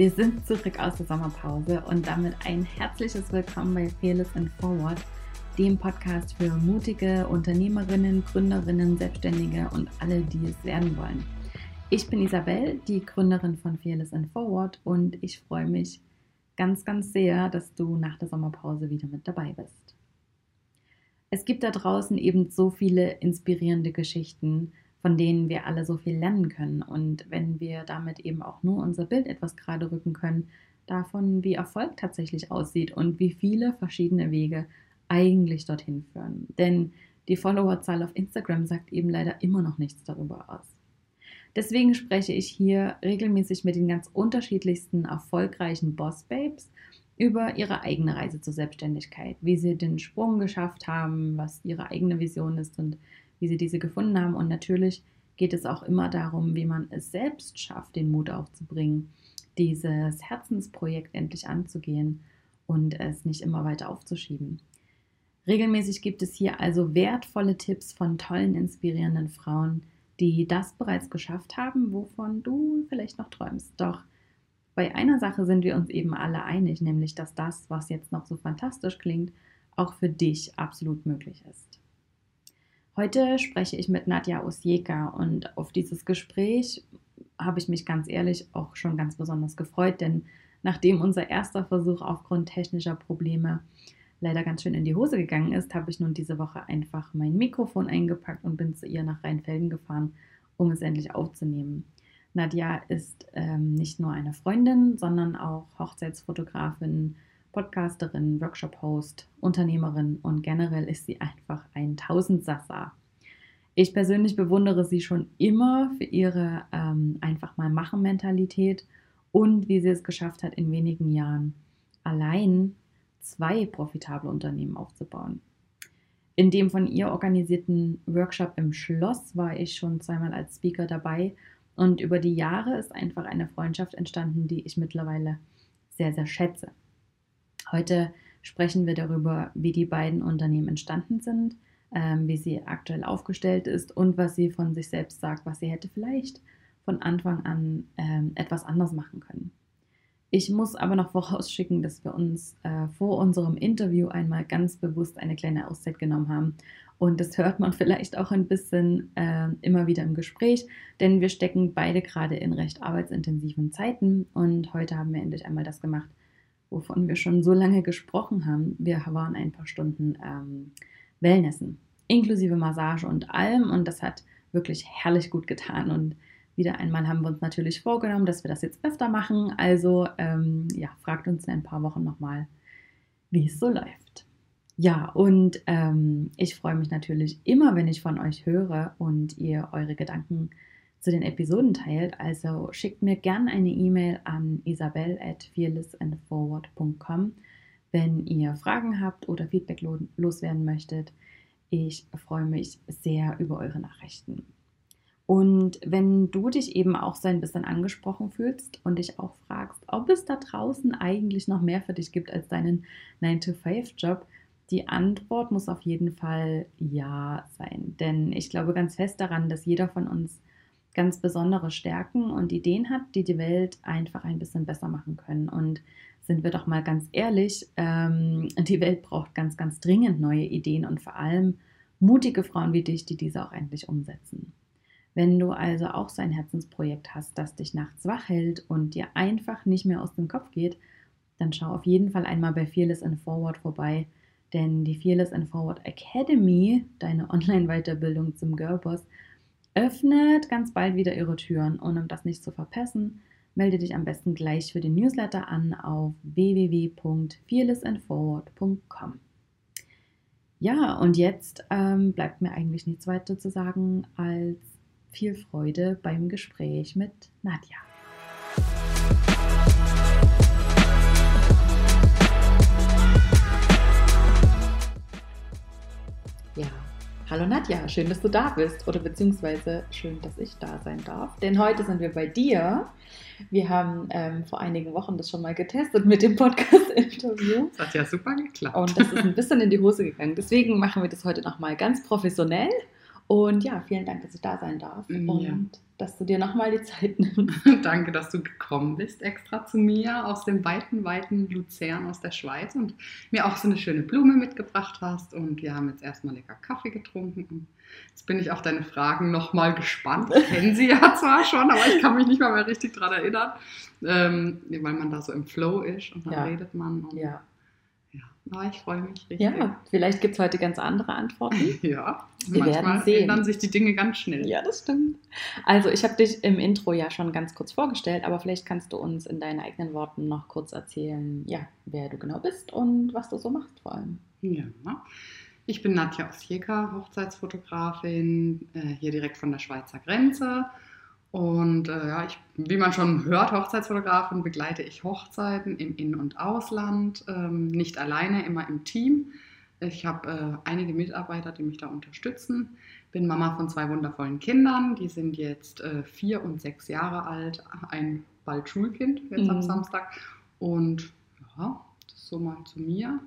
Wir sind zurück aus der Sommerpause und damit ein herzliches Willkommen bei Fearless and Forward, dem Podcast für mutige Unternehmerinnen, Gründerinnen, Selbstständige und alle, die es werden wollen. Ich bin Isabel, die Gründerin von Fearless and Forward und ich freue mich ganz, ganz sehr, dass du nach der Sommerpause wieder mit dabei bist. Es gibt da draußen eben so viele inspirierende Geschichten, von denen wir alle so viel lernen können. Und wenn wir damit eben auch nur unser Bild etwas gerade rücken können, davon, wie Erfolg tatsächlich aussieht und wie viele verschiedene Wege eigentlich dorthin führen. Denn die Followerzahl auf Instagram sagt eben leider immer noch nichts darüber aus. Deswegen spreche ich hier regelmäßig mit den ganz unterschiedlichsten erfolgreichen Boss Babes über ihre eigene Reise zur Selbstständigkeit, wie sie den Sprung geschafft haben, was ihre eigene Vision ist und wie sie diese gefunden haben. Und natürlich geht es auch immer darum, wie man es selbst schafft, den Mut aufzubringen, dieses Herzensprojekt endlich anzugehen und es nicht immer weiter aufzuschieben. Regelmäßig gibt es hier also wertvolle Tipps von tollen, inspirierenden Frauen, die das bereits geschafft haben, wovon du vielleicht noch träumst. Doch bei einer Sache sind wir uns eben alle einig, nämlich dass das, was jetzt noch so fantastisch klingt, auch für dich absolut möglich ist. Heute spreche ich mit Nadja Osjeka und auf dieses Gespräch habe ich mich ganz ehrlich auch schon ganz besonders gefreut, denn nachdem unser erster Versuch aufgrund technischer Probleme leider ganz schön in die Hose gegangen ist, habe ich nun diese Woche einfach mein Mikrofon eingepackt und bin zu ihr nach Rheinfelden gefahren, um es endlich aufzunehmen. Nadja ist ähm, nicht nur eine Freundin, sondern auch Hochzeitsfotografin, Podcasterin, Workshop-Host, Unternehmerin und generell ist sie einfach ein Tausendsassa. Ich persönlich bewundere sie schon immer für ihre ähm, einfach mal machen Mentalität und wie sie es geschafft hat, in wenigen Jahren allein zwei profitable Unternehmen aufzubauen. In dem von ihr organisierten Workshop im Schloss war ich schon zweimal als Speaker dabei und über die Jahre ist einfach eine Freundschaft entstanden, die ich mittlerweile sehr, sehr schätze. Heute sprechen wir darüber, wie die beiden Unternehmen entstanden sind, ähm, wie sie aktuell aufgestellt ist und was sie von sich selbst sagt, was sie hätte vielleicht von Anfang an ähm, etwas anders machen können. Ich muss aber noch vorausschicken, dass wir uns äh, vor unserem Interview einmal ganz bewusst eine kleine Auszeit genommen haben. Und das hört man vielleicht auch ein bisschen äh, immer wieder im Gespräch, denn wir stecken beide gerade in recht arbeitsintensiven Zeiten. Und heute haben wir endlich einmal das gemacht, wovon wir schon so lange gesprochen haben. Wir waren ein paar Stunden ähm, Wellnessen, inklusive Massage und allem. Und das hat wirklich herrlich gut getan. Und wieder einmal haben wir uns natürlich vorgenommen, dass wir das jetzt öfter machen. Also ähm, ja, fragt uns in ein paar Wochen nochmal, wie es so läuft. Ja, und ähm, ich freue mich natürlich immer, wenn ich von euch höre und ihr eure Gedanken zu den Episoden teilt. Also schickt mir gerne eine E-Mail an isabel at fearlessandforward.com, wenn ihr Fragen habt oder Feedback loswerden möchtet. Ich freue mich sehr über eure Nachrichten. Und wenn du dich eben auch so ein bisschen angesprochen fühlst und dich auch fragst, ob es da draußen eigentlich noch mehr für dich gibt als deinen 9-to-5-Job, die Antwort muss auf jeden Fall ja sein. Denn ich glaube ganz fest daran, dass jeder von uns ganz besondere Stärken und Ideen hat, die die Welt einfach ein bisschen besser machen können. Und sind wir doch mal ganz ehrlich, ähm, die Welt braucht ganz, ganz dringend neue Ideen und vor allem mutige Frauen wie dich, die diese auch endlich umsetzen. Wenn du also auch so ein Herzensprojekt hast, das dich nachts wach hält und dir einfach nicht mehr aus dem Kopf geht, dann schau auf jeden Fall einmal bei Fearless and Forward vorbei, denn die Fearless and Forward Academy, deine Online-Weiterbildung zum Girlboss, öffnet ganz bald wieder ihre Türen. Und um das nicht zu verpassen, melde dich am besten gleich für den Newsletter an auf www.fearlessandforward.com. Ja, und jetzt ähm, bleibt mir eigentlich nichts weiter zu sagen als viel Freude beim Gespräch mit Nadja. Ja, Hallo Nadja, schön, dass du da bist oder beziehungsweise schön, dass ich da sein darf. Denn heute sind wir bei dir. Wir haben ähm, vor einigen Wochen das schon mal getestet mit dem Podcast-Interview. Das hat ja super geklappt. Und das ist ein bisschen in die Hose gegangen. Deswegen machen wir das heute nochmal ganz professionell Und ja, vielen Dank, dass ich da sein darf Ja. und dass du dir nochmal die Zeit nimmst. Danke, dass du gekommen bist, extra zu mir aus dem weiten, weiten Luzern aus der Schweiz und mir auch so eine schöne Blume mitgebracht hast. Und wir haben jetzt erstmal lecker Kaffee getrunken. Jetzt bin ich auf deine Fragen nochmal gespannt. Ich kenne sie ja zwar schon, aber ich kann mich nicht mal mehr richtig daran erinnern, ähm, weil man da so im Flow ist und dann Ja. redet man. Ja, ja. Ich freue mich richtig. ja vielleicht gibt es heute ganz andere Antworten. Ja, Wir werden manchmal sehen. ändern sich die Dinge ganz schnell. Ja, das stimmt. Also, ich habe dich im Intro ja schon ganz kurz vorgestellt, aber vielleicht kannst du uns in deinen eigenen Worten noch kurz erzählen, ja, wer du genau bist und was du so machst vor allem. Ja, ich bin Nadja Osjeka, Hochzeitsfotografin, äh, hier direkt von der Schweizer Grenze. Und äh, ja, ich, wie man schon hört, Hochzeitsfotografin, begleite ich Hochzeiten im In- und Ausland, ähm, nicht alleine, immer im Team. Ich habe äh, einige Mitarbeiter, die mich da unterstützen. Bin Mama von zwei wundervollen Kindern, die sind jetzt äh, vier und sechs Jahre alt, ein bald Schulkind, jetzt am Mhm. Samstag. Und ja, das ist so mal zu mir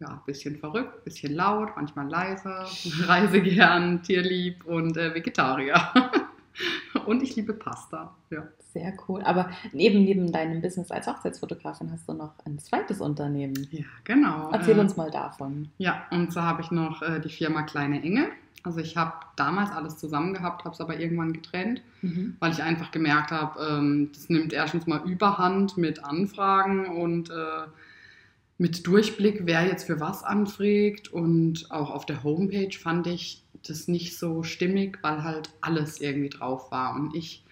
ja, ein bisschen verrückt, ein bisschen laut, manchmal leise, reise gern, tierlieb und äh, Vegetarier. und ich liebe Pasta. Ja. Sehr cool. Aber neben, neben deinem Business als Hochzeitsfotografin hast du noch ein zweites Unternehmen. ja, genau. Erzähl Äh, uns mal davon. Ja, und so habe ich noch äh, die Firma Kleine Engel. Also ich habe damals alles zusammen gehabt, habe es aber irgendwann getrennt, Mhm. weil ich einfach gemerkt habe, ähm, das nimmt erstens mal Überhand mit Anfragen und äh, mit Durchblick, wer jetzt für was anfragt. Und auch auf der Homepage fand ich das nicht so stimmig, weil halt alles irgendwie drauf war. Und ich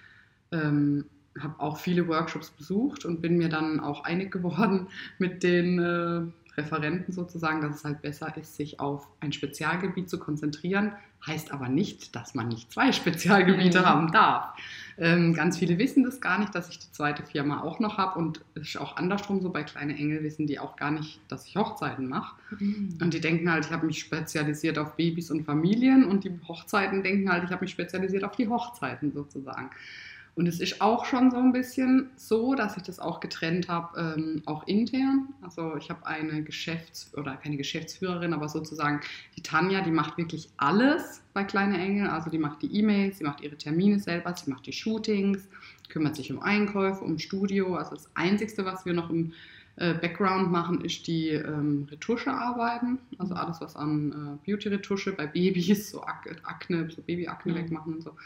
ähm, habe auch viele Workshops besucht und bin mir dann auch einig geworden mit den äh, Referenten sozusagen, dass es halt besser ist, sich auf ein Spezialgebiet zu konzentrieren. Heißt aber nicht, dass man nicht zwei Spezialgebiete Mhm. haben darf. Ähm, ganz viele wissen das gar nicht, dass ich die zweite Firma auch noch habe und es ist auch andersrum so. Bei Kleine Engel wissen die auch gar nicht, dass ich Hochzeiten mache. Und die denken halt, ich habe mich spezialisiert auf Babys und Familien und die Hochzeiten denken halt, ich habe mich spezialisiert auf die Hochzeiten sozusagen. Und es ist auch schon so ein bisschen so, dass ich das auch getrennt habe, ähm, auch intern. Also ich habe eine Geschäfts- oder keine Geschäftsführerin, aber sozusagen die Tanja, die macht wirklich alles bei Kleine Engel. Also die macht die E-Mails, sie macht ihre Termine selber, sie macht die Shootings, kümmert sich um Einkäufe, um Studio. Also das Einzige, was wir noch im äh, Background machen, ist die ähm, Retuschearbeiten. Also alles, was an äh, Beauty-Retusche bei Babys, so Ak Akne, so Babyakne Mhm. wegmachen und so.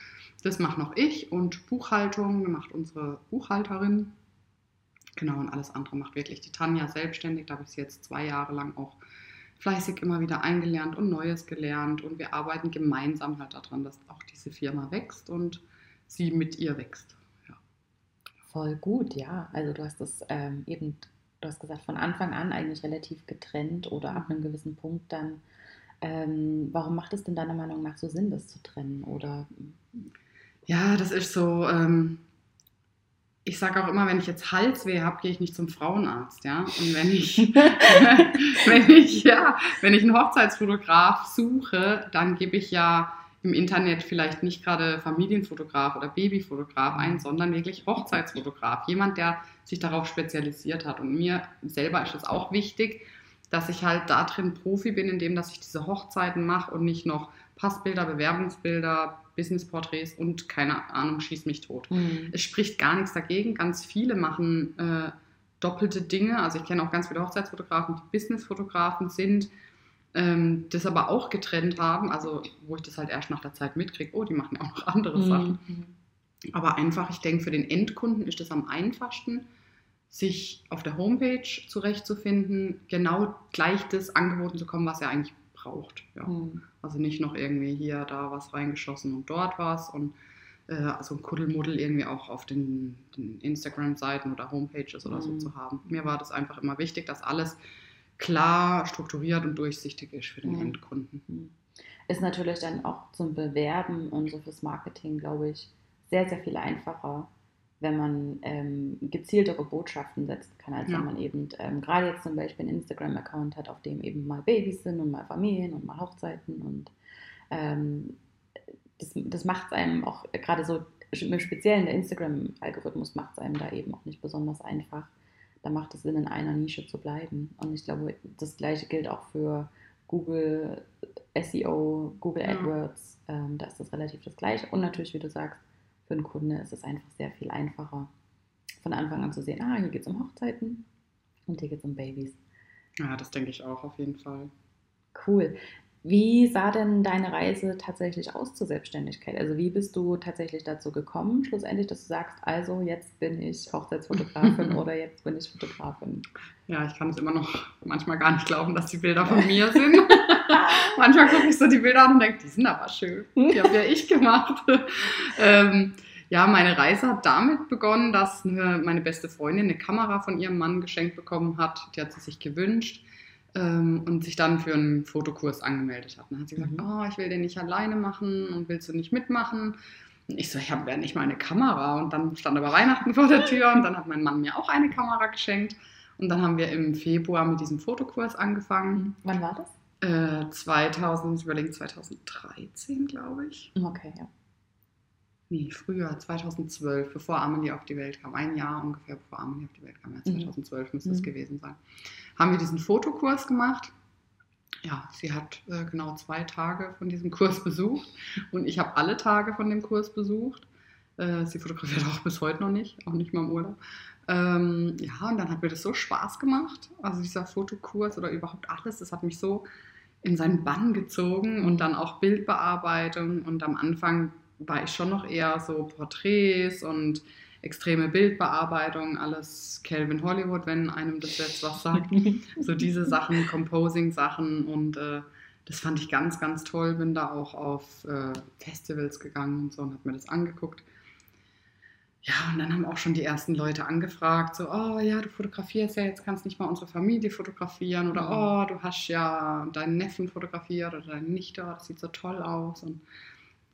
Das macht noch ich und Buchhaltung macht unsere Buchhalterin. Genau, und alles andere macht wirklich die Tanja selbstständig. Da habe ich sie jetzt zwei Jahre lang auch fleißig immer wieder eingelernt und Neues gelernt. Und wir arbeiten gemeinsam halt daran, dass auch diese Firma wächst und sie mit ihr wächst. Ja. Voll gut, ja. Also du hast das ähm, eben, du hast gesagt, von Anfang an eigentlich relativ getrennt oder ab einem gewissen Punkt dann. Ähm, warum macht es denn deiner Meinung nach so Sinn, das zu trennen? Oder Ja, das ist so. Ähm, ich sage auch immer, wenn ich jetzt Halsweh habe, gehe ich nicht zum Frauenarzt, ja. Und wenn ich, wenn ich, ja, wenn ich einen Hochzeitsfotograf suche, dann gebe ich ja im Internet vielleicht nicht gerade Familienfotograf oder Babyfotograf ein, sondern wirklich Hochzeitsfotograf. Jemand, der sich darauf spezialisiert hat. Und mir selber ist es auch wichtig, dass ich halt da drin Profi bin, indem dass ich diese Hochzeiten mache und nicht noch Passbilder, Bewerbungsbilder, Businessporträts und keine Ahnung, schieß mich tot. Mhm. Es spricht gar nichts dagegen. Ganz viele machen äh, doppelte Dinge. Also ich kenne auch ganz viele Hochzeitsfotografen, die Businessfotografen sind, ähm, das aber auch getrennt haben. Also wo ich das halt erst nach der Zeit mitkriege, oh, die machen ja auch noch andere Sachen. Mhm. Aber einfach, ich denke, für den Endkunden ist es am einfachsten, sich auf der Homepage zurechtzufinden, genau gleich das angeboten zu kommen, was er eigentlich braucht. Ja. Mhm. Also nicht noch irgendwie hier, da was reingeschossen und dort was und äh, also ein Kuddelmuddel irgendwie auch auf den, den Instagram-Seiten oder Homepages oder so Mhm. zu haben. Mir war das einfach immer wichtig, dass alles klar, strukturiert und durchsichtig ist für den Mhm. Endkunden. Mhm. Ist natürlich dann auch zum Bewerben und so fürs Marketing, glaube ich, sehr, sehr viel einfacher, wenn man ähm, gezieltere Botschaften setzen kann, als Ja. wenn man eben ähm, gerade jetzt zum Beispiel einen Instagram-Account hat, auf dem eben mal Babys sind und mal Familien und mal Hochzeiten und ähm, das, das macht es einem auch äh, gerade so im Speziellen der Instagram-Algorithmus macht es einem da eben auch nicht besonders einfach. Da macht es Sinn, in einer Nische zu bleiben. Und ich glaube, das gleiche gilt auch für Google SEO, Google Ja. AdWords, ähm, da ist das relativ das gleiche. Und natürlich, wie du sagst, für einen Kunde ist es einfach sehr viel einfacher, von Anfang an zu sehen, ah, hier geht es um Hochzeiten und hier geht es um Babys. Ja, das denke ich auch auf jeden Fall. Cool. Wie sah denn deine Reise tatsächlich aus zur Selbstständigkeit? Also wie bist du tatsächlich dazu gekommen, schlussendlich, dass du sagst, also jetzt bin ich Hochzeitsfotografin oder jetzt bin ich Fotografin? Ja, ich kann es immer noch manchmal gar nicht glauben, dass die Bilder von mir sind. manchmal gucke ich so die Bilder an und denke, die sind aber schön. Die habe ja ich gemacht. ähm, ja, meine Reise hat damit begonnen, dass eine, meine beste Freundin eine Kamera von ihrem Mann geschenkt bekommen hat. Die hat sie sich gewünscht ähm, und sich dann für einen Fotokurs angemeldet hat. Dann hat sie gesagt, Mhm. oh, ich will den nicht alleine machen und willst du nicht mitmachen? Und ich so, ich habe ja nicht mal eine Kamera. Und dann stand aber Weihnachten vor der Tür und dann hat mein Mann mir auch eine Kamera geschenkt. Und dann haben wir im Februar mit diesem Fotokurs angefangen. Wann war das? Äh, 2000, ich überlege, 2013, glaube ich. Okay, ja. Nee, früher, 2012, bevor Amelie auf die Welt kam. Ein Jahr ungefähr, bevor Amelie auf die Welt kam. Ja, Mhm. 2012 müsste es Mhm. gewesen sein. Haben wir diesen Fotokurs gemacht. Ja, sie hat äh, genau zwei Tage von diesem Kurs besucht und ich habe alle Tage von dem Kurs besucht. Äh, sie fotografiert auch bis heute noch nicht, auch nicht mal im Urlaub. Ähm, ja, und dann hat mir das so Spaß gemacht. Also dieser Fotokurs oder überhaupt alles, das hat mich so in seinen Bann gezogen und dann auch Bildbearbeitung. Und am Anfang war ich schon noch eher so Porträts und extreme Bildbearbeitung, alles Calvin Hollywood, wenn einem das jetzt was sagt. so diese Sachen, Composing-Sachen und äh, das fand ich ganz, ganz toll. Bin da auch auf äh, Festivals gegangen und so und habe mir das angeguckt. Ja, und dann haben auch schon die ersten Leute angefragt, so, oh ja, du fotografierst ja, jetzt kannst nicht mal unsere Familie fotografieren oder Mhm. oh, du hast ja deinen Neffen fotografiert oder deine Nichte, das sieht so toll aus und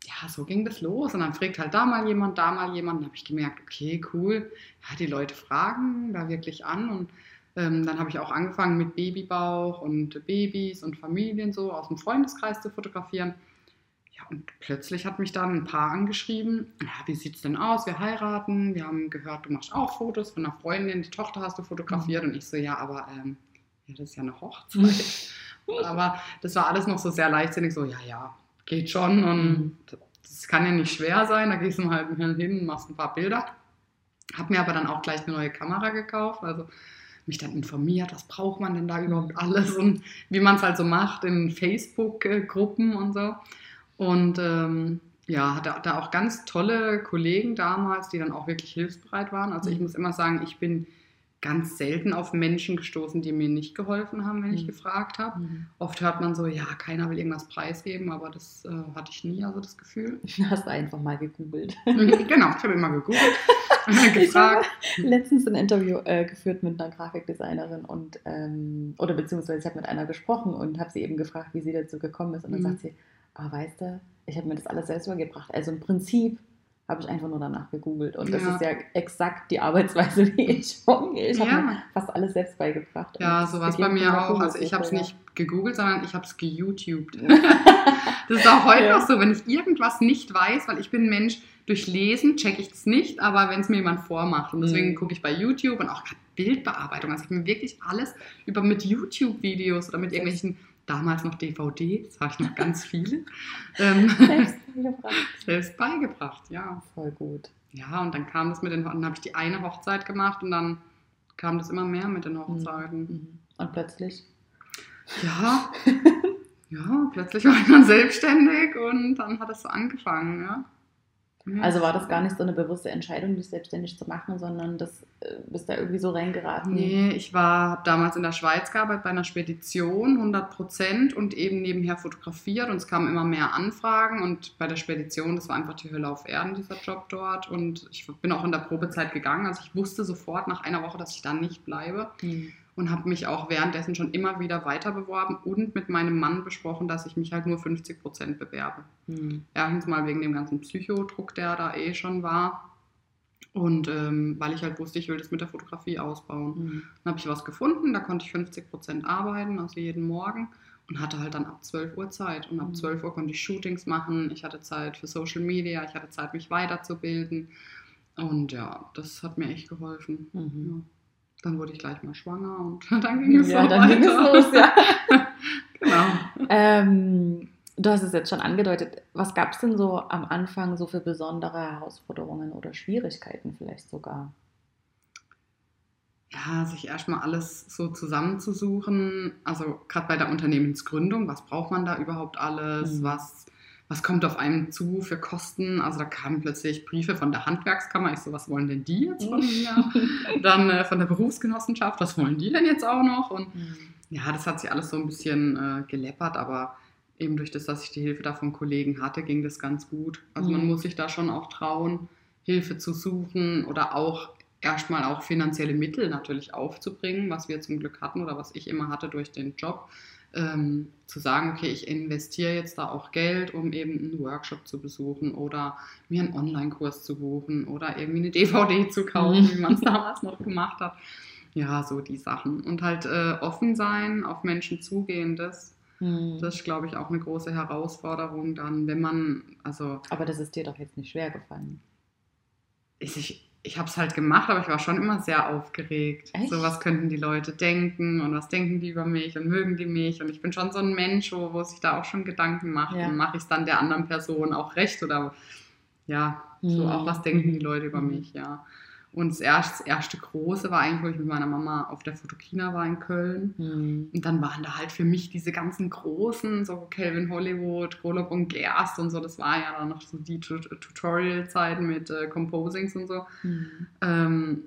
ja, so ging das los. Und dann fragt halt da mal jemand, da mal jemand, dann habe ich gemerkt, okay, cool, ja, die Leute fragen da wirklich an. Und ähm, dann habe ich auch angefangen mit Babybauch und Babys und Familien so aus dem Freundeskreis zu fotografieren. Ja, und plötzlich hat mich dann ein Paar angeschrieben, ja, wie sieht es denn aus? Wir heiraten, wir haben gehört, du machst auch Fotos von einer Freundin, die Tochter hast du fotografiert. Und ich so, ja, aber ähm, ja, das ist ja eine Hochzeit. aber das war alles noch so sehr leichtsinnig, so, ja, ja, geht schon und das kann ja nicht schwer sein, da gehst du mal halt hin und machst ein paar Bilder. Hab mir aber dann auch gleich eine neue Kamera gekauft, also mich dann informiert, was braucht man denn da überhaupt alles und wie man es halt so macht in Facebook-Gruppen und so. Und ähm, ja, hatte da auch ganz tolle Kollegen damals, die dann auch wirklich hilfsbereit waren. Also ich Mhm. muss immer sagen, ich bin ganz selten auf Menschen gestoßen, die mir nicht geholfen haben, wenn ich Mhm. gefragt habe. Mhm. Oft hört man so, ja, keiner will irgendwas preisgeben, aber das äh, hatte ich nie, also das Gefühl. Hast du einfach mal gegoogelt. genau, ich habe immer gegoogelt, Ich gefragt. habe letztens ein Interview äh, geführt mit einer Grafikdesignerin und ähm, oder beziehungsweise ich habe mit einer gesprochen und habe sie eben gefragt, wie sie dazu gekommen ist. Und dann Mhm. sagt sie, ah, weißt du, ich habe mir das alles selbst übergebracht. Also im Prinzip habe ich einfach nur danach gegoogelt. Und das Ja. ist ja exakt die Arbeitsweise, wie ich umgehe. Ich habe mir fast alles selbst beigebracht. Ja, Und so war es beginnt bei mir auch. Also ich habe es nicht gegoogelt, sondern ich habe es geYouTubed. das ist auch heute Ja. noch so, wenn ich irgendwas nicht weiß, weil ich bin ein Mensch, durch Lesen checke ich es nicht, aber wenn es mir jemand vormacht. Und deswegen Mhm. gucke ich bei YouTube und auch gerade Bildbearbeitung. Also ich habe mir wirklich alles über mit YouTube-Videos oder mit irgendwelchen, damals noch DVDs, habe ich noch ganz viele, ähm. Selbst beigebracht. selbst beigebracht, ja. Voll gut. Ja, und dann kam das mit den, dann habe ich die eine Hochzeit gemacht und dann kam das immer mehr mit den Hochzeiten. Mhm. Und plötzlich Ja, ja, plötzlich war ich dann selbstständig und dann hat es so angefangen, ja. Ja. Also war das gar nicht so eine bewusste Entscheidung, dich selbstständig zu machen, sondern das äh, bist da irgendwie so reingeraten. Nee, ich war hab damals in der Schweiz gearbeitet bei einer Spedition, 100 Prozent und eben nebenher fotografiert und es kamen immer mehr Anfragen und bei der Spedition, das war einfach die Hölle auf Erden, dieser Job dort und ich bin auch in der Probezeit gegangen, also ich wusste sofort nach einer Woche, dass ich da nicht bleibe Mhm. Und habe mich auch währenddessen schon immer wieder weiter beworben und mit meinem Mann besprochen, dass ich mich halt nur 50 Prozent bewerbe. Mhm. Erstens mal wegen dem ganzen Psychodruck, der da eh schon war. Und ähm, weil ich halt wusste, ich will das mit der Fotografie ausbauen. Mhm. Dann habe ich was gefunden, da konnte ich 50 Prozent arbeiten, also jeden Morgen. Und hatte halt dann ab 12 Uhr Zeit. Und ab Mhm. 12 Uhr konnte ich Shootings machen. Ich hatte Zeit für Social Media, ich hatte Zeit, mich weiterzubilden. Und ja, das hat mir echt geholfen. Mhm. Ja. Dann wurde ich gleich mal schwanger und dann ging es Ja, so dann ging es weiter. los, ja. genau. ähm, du hast es jetzt schon angedeutet. Was gab es denn so am Anfang so für besondere Herausforderungen oder Schwierigkeiten vielleicht sogar? ja, sich erstmal alles so zusammenzusuchen. Also gerade bei der Unternehmensgründung, was braucht man da überhaupt alles? Mhm. Was, was kommt auf einem zu für Kosten? Also da kamen plötzlich Briefe von der Handwerkskammer. Ich so, was wollen denn die jetzt von mir? Dann äh, von der Berufsgenossenschaft, was wollen die denn jetzt auch noch? Und mhm. ja, das hat sich alles so ein bisschen äh, geleppert, aber eben durch das, dass ich die Hilfe da von Kollegen hatte, ging das ganz gut. Also mhm. man muss sich da schon auch trauen, Hilfe zu suchen oder auch erstmal auch finanzielle Mittel natürlich aufzubringen, was wir zum Glück hatten oder was ich immer hatte durch den Job. Ähm, zu sagen, okay, ich investiere jetzt da auch Geld, um eben einen Workshop zu besuchen oder mir einen Online-Kurs zu buchen oder irgendwie eine DVD zu kaufen, mhm. wie man es damals noch gemacht hat. Ja, so die Sachen. Und halt äh, offen sein, auf Menschen zugehen, das, mhm. das ist, glaube ich, auch eine große Herausforderung dann, wenn man, also... Aber das ist dir doch jetzt nicht schwer gefallen. Ich, ich habe es halt gemacht, aber ich war schon immer sehr aufgeregt. Echt? So, was könnten die Leute denken und was denken die über mich und mögen die mich? Und ich bin schon so ein Mensch, wo, wo sich da auch schon Gedanken macht. Ja. Und mache ich es dann der anderen Person auch recht oder ja, so mhm. auch was denken die Leute über mhm. mich, ja. Und das erste, das erste große war eigentlich, wo ich mit meiner Mama auf der Fotokina war in Köln. Mhm. Und dann waren da halt für mich diese ganzen großen, so Calvin Hollywood, Golob und Gerst und so. Das war ja dann noch so die Tutorial-Zeiten mit äh, Composings und so. Mhm. Ähm,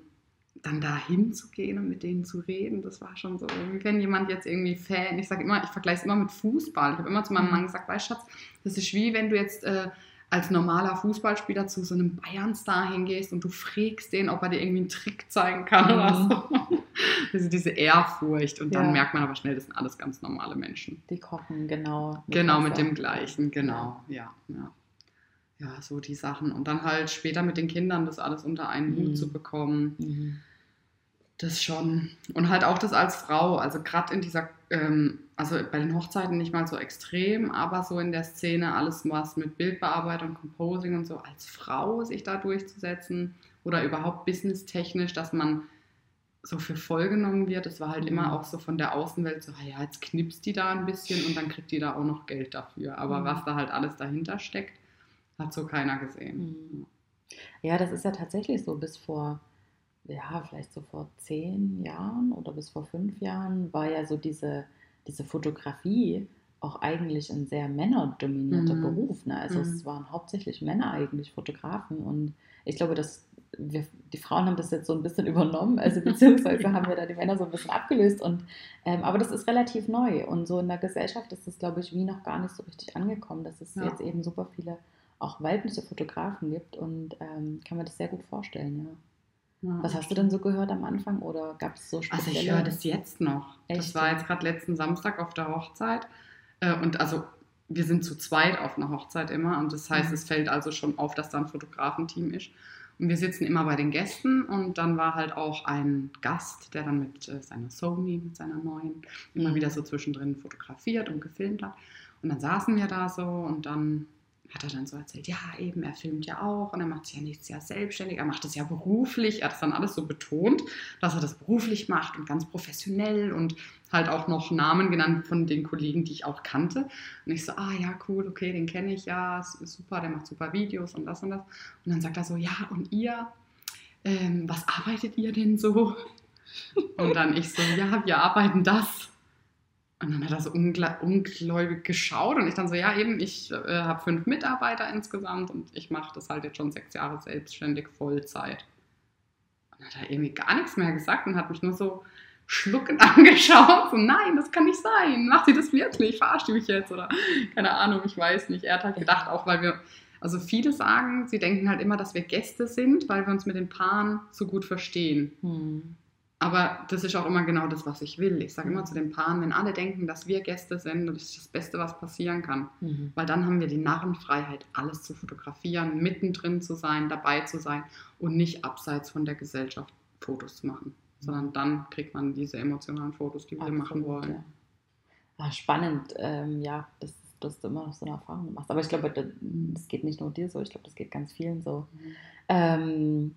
dann da hinzugehen und mit denen zu reden, das war schon so, wie wenn jemand jetzt irgendwie Fan, ich sage immer, ich vergleiche es immer mit Fußball. Ich habe immer zu meinem mhm. Mann gesagt, weißt Schatz, das ist wie wenn du jetzt äh, als normaler Fußballspieler zu so einem Bayern-Star hingehst und du fragst den, ob er dir irgendwie einen Trick zeigen kann mhm. oder so. Also diese Ehrfurcht. Und dann ja. merkt man aber schnell, das sind alles ganz normale Menschen. Die kochen, genau. Genau, Wasser. mit dem gleichen, genau. Ja, ja. Ja, so die Sachen. Und dann halt später mit den Kindern das alles unter einen Hut mhm. zu bekommen. Mhm. Das schon. Und halt auch das als Frau. Also gerade in dieser ähm, also bei den Hochzeiten nicht mal so extrem, aber so in der Szene alles was mit Bildbearbeitung, Composing und so als Frau sich da durchzusetzen oder überhaupt businesstechnisch, dass man so für voll genommen wird. Das war halt immer mhm. auch so von der Außenwelt so, ja, jetzt knipst die da ein bisschen und dann kriegt die da auch noch Geld dafür. Aber mhm. was da halt alles dahinter steckt, hat so keiner gesehen. Mhm. Ja, das ist ja tatsächlich so bis vor ja, vielleicht so vor zehn Jahren oder bis vor fünf Jahren war ja so diese, diese Fotografie auch eigentlich ein sehr männerdominierter mhm. Beruf. Ne? Also mhm. es waren hauptsächlich Männer eigentlich Fotografen und ich glaube, dass wir, die Frauen haben das jetzt so ein bisschen übernommen, also beziehungsweise haben wir da die Männer so ein bisschen abgelöst und ähm, aber das ist relativ neu und so in der Gesellschaft ist das, glaube ich, wie noch gar nicht so richtig angekommen, dass es ja. jetzt eben super viele auch weibliche Fotografen gibt und ähm, kann mir das sehr gut vorstellen, ja. Ja, Was hast du denn so gehört am Anfang oder gab es so spezielle? Also ich höre das jetzt noch. Echt? Das war jetzt gerade letzten Samstag auf der Hochzeit äh, und also wir sind zu zweit auf einer Hochzeit immer und das heißt, mhm. es fällt also schon auf, dass da ein Fotografenteam ist. Und wir sitzen immer bei den Gästen und dann war halt auch ein Gast, der dann mit äh, seiner Sony, mit seiner neuen, immer mhm. wieder so zwischendrin fotografiert und gefilmt hat. Und dann saßen wir da so und dann hat er dann so erzählt, ja, eben, er filmt ja auch und er macht sich ja nächstes Jahr selbstständig, er macht das ja beruflich, er hat es dann alles so betont, dass er das beruflich macht und ganz professionell und halt auch noch Namen genannt von den Kollegen, die ich auch kannte. Und ich so, ah ja, cool, okay, den kenne ich, ja, super, der macht super Videos und das und das. Und dann sagt er so, ja, und ihr, ähm, was arbeitet ihr denn so? Und dann ich so, ja, wir arbeiten das. Und dann hat er so ungläubig geschaut und ich dann so, ja eben, ich äh, habe fünf Mitarbeiter insgesamt und ich mache das halt jetzt schon sechs Jahre selbstständig Vollzeit. Und dann hat er irgendwie gar nichts mehr gesagt und hat mich nur so schluckend angeschaut. So, nein, das kann nicht sein. Macht sie das wirklich? Verarscht die mich jetzt? Oder keine Ahnung, ich weiß nicht. Er hat halt gedacht, auch weil wir, also viele sagen, sie denken halt immer, dass wir Gäste sind, weil wir uns mit den Paaren so gut verstehen. Hm. Aber das ist auch immer genau das, was ich will. Ich sage immer zu den Paaren, wenn alle denken, dass wir Gäste sind, das ist das Beste, was passieren kann. Mhm. Weil dann haben wir die Narrenfreiheit, alles zu fotografieren, mittendrin zu sein, dabei zu sein und nicht abseits von der Gesellschaft Fotos zu machen. Mhm. Sondern dann kriegt man diese emotionalen Fotos, die wir Absolut, machen wollen. Ja. Ah, spannend, ähm, ja, dass, dass, du immer noch so eine Erfahrung machst. Aber ich glaube, das geht nicht nur dir so, ich glaube, das geht ganz vielen so. Mhm. Ähm,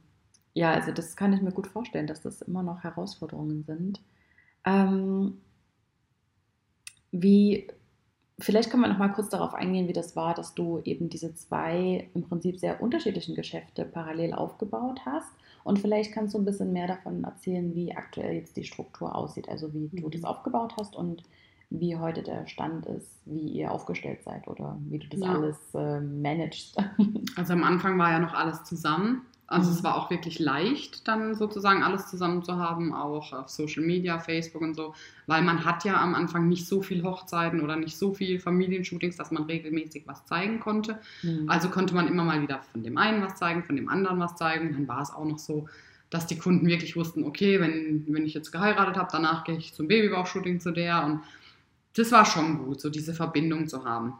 ja, also das kann ich mir gut vorstellen, dass das immer noch Herausforderungen sind. Ähm, wie, Vielleicht können wir noch mal kurz darauf eingehen, wie das war, dass du eben diese zwei im Prinzip sehr unterschiedlichen Geschäfte parallel aufgebaut hast. Und vielleicht kannst du ein bisschen mehr davon erzählen, wie aktuell jetzt die Struktur aussieht, also wie du das Mhm. aufgebaut hast und wie heute der Stand ist, wie ihr aufgestellt seid oder wie du das Ja. alles äh, managst. Also am Anfang war ja noch alles zusammen. Also es war auch wirklich leicht, dann sozusagen alles zusammen zu haben, auch auf Social Media, Facebook und so, weil man hat ja am Anfang nicht so viel Hochzeiten oder nicht so viel Familienshootings, dass man regelmäßig was zeigen konnte. Mhm. Also konnte man immer mal wieder von dem einen was zeigen, von dem anderen was zeigen. Dann war es auch noch so, dass die Kunden wirklich wussten, okay, wenn, wenn ich jetzt geheiratet habe, danach gehe ich zum Babybauchshooting zu der. Und das war schon gut, so diese Verbindung zu haben.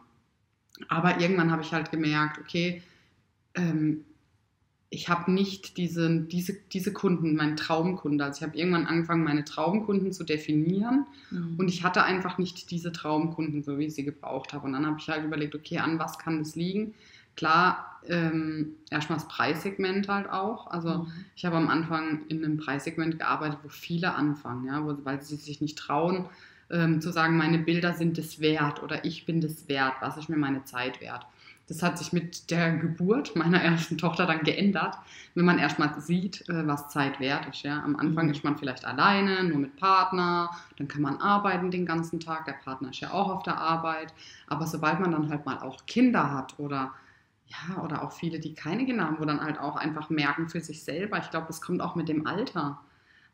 Aber irgendwann habe ich halt gemerkt, okay, ähm, ich habe nicht diese, diese, diese Kunden, mein Traumkunde. Also ich habe irgendwann angefangen, meine Traumkunden zu definieren. Mhm. Und ich hatte einfach nicht diese Traumkunden, so wie ich sie gebraucht habe. Und dann habe ich halt überlegt, okay, an was kann das liegen? Klar, ähm, erstmal das Preissegment halt auch. Also Mhm. ich habe am Anfang in einem Preissegment gearbeitet, wo viele anfangen, ja, wo, weil sie sich nicht trauen, ähm, zu sagen, meine Bilder sind es wert oder ich bin das wert, was ist mir meine Zeit wert. Das hat sich mit der Geburt meiner ersten Tochter dann geändert, wenn man erstmal sieht, äh, was Zeit wert ist. Ja. Am Anfang Mhm. ist man vielleicht alleine, nur mit Partner, dann kann man arbeiten den ganzen Tag, der Partner ist ja auch auf der Arbeit. Aber sobald man dann halt mal auch Kinder hat oder ja, oder auch viele, die keine Kinder haben, wo dann halt auch einfach merken für sich selber. Ich glaube, das kommt auch mit dem Alter.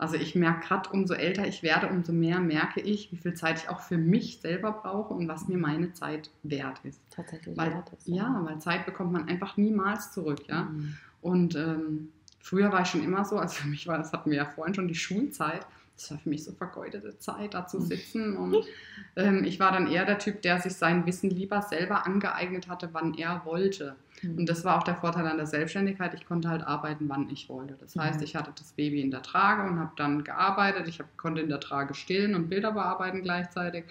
Also ich merke gerade, umso älter ich werde, umso mehr merke ich, wie viel Zeit ich auch für mich selber brauche und was mir meine Zeit wert ist. Tatsächlich Weil, wert ist, ja, weil Zeit bekommt man einfach niemals zurück, ja. Mhm. Und ähm, früher war ich schon immer so, also für mich war, das hatten wir ja vorhin schon, die Schulzeit. Das war für mich so vergeudete Zeit, da zu Mhm. sitzen. Und ähm, ich war dann eher der Typ, der sich sein Wissen lieber selber angeeignet hatte, wann er wollte. Mhm. Und das war auch der Vorteil an der Selbstständigkeit. Ich konnte halt arbeiten, wann ich wollte. Das heißt, Mhm. ich hatte das Baby in der Trage und habe dann gearbeitet. Ich hab, konnte in der Trage stillen und Bilder bearbeiten gleichzeitig.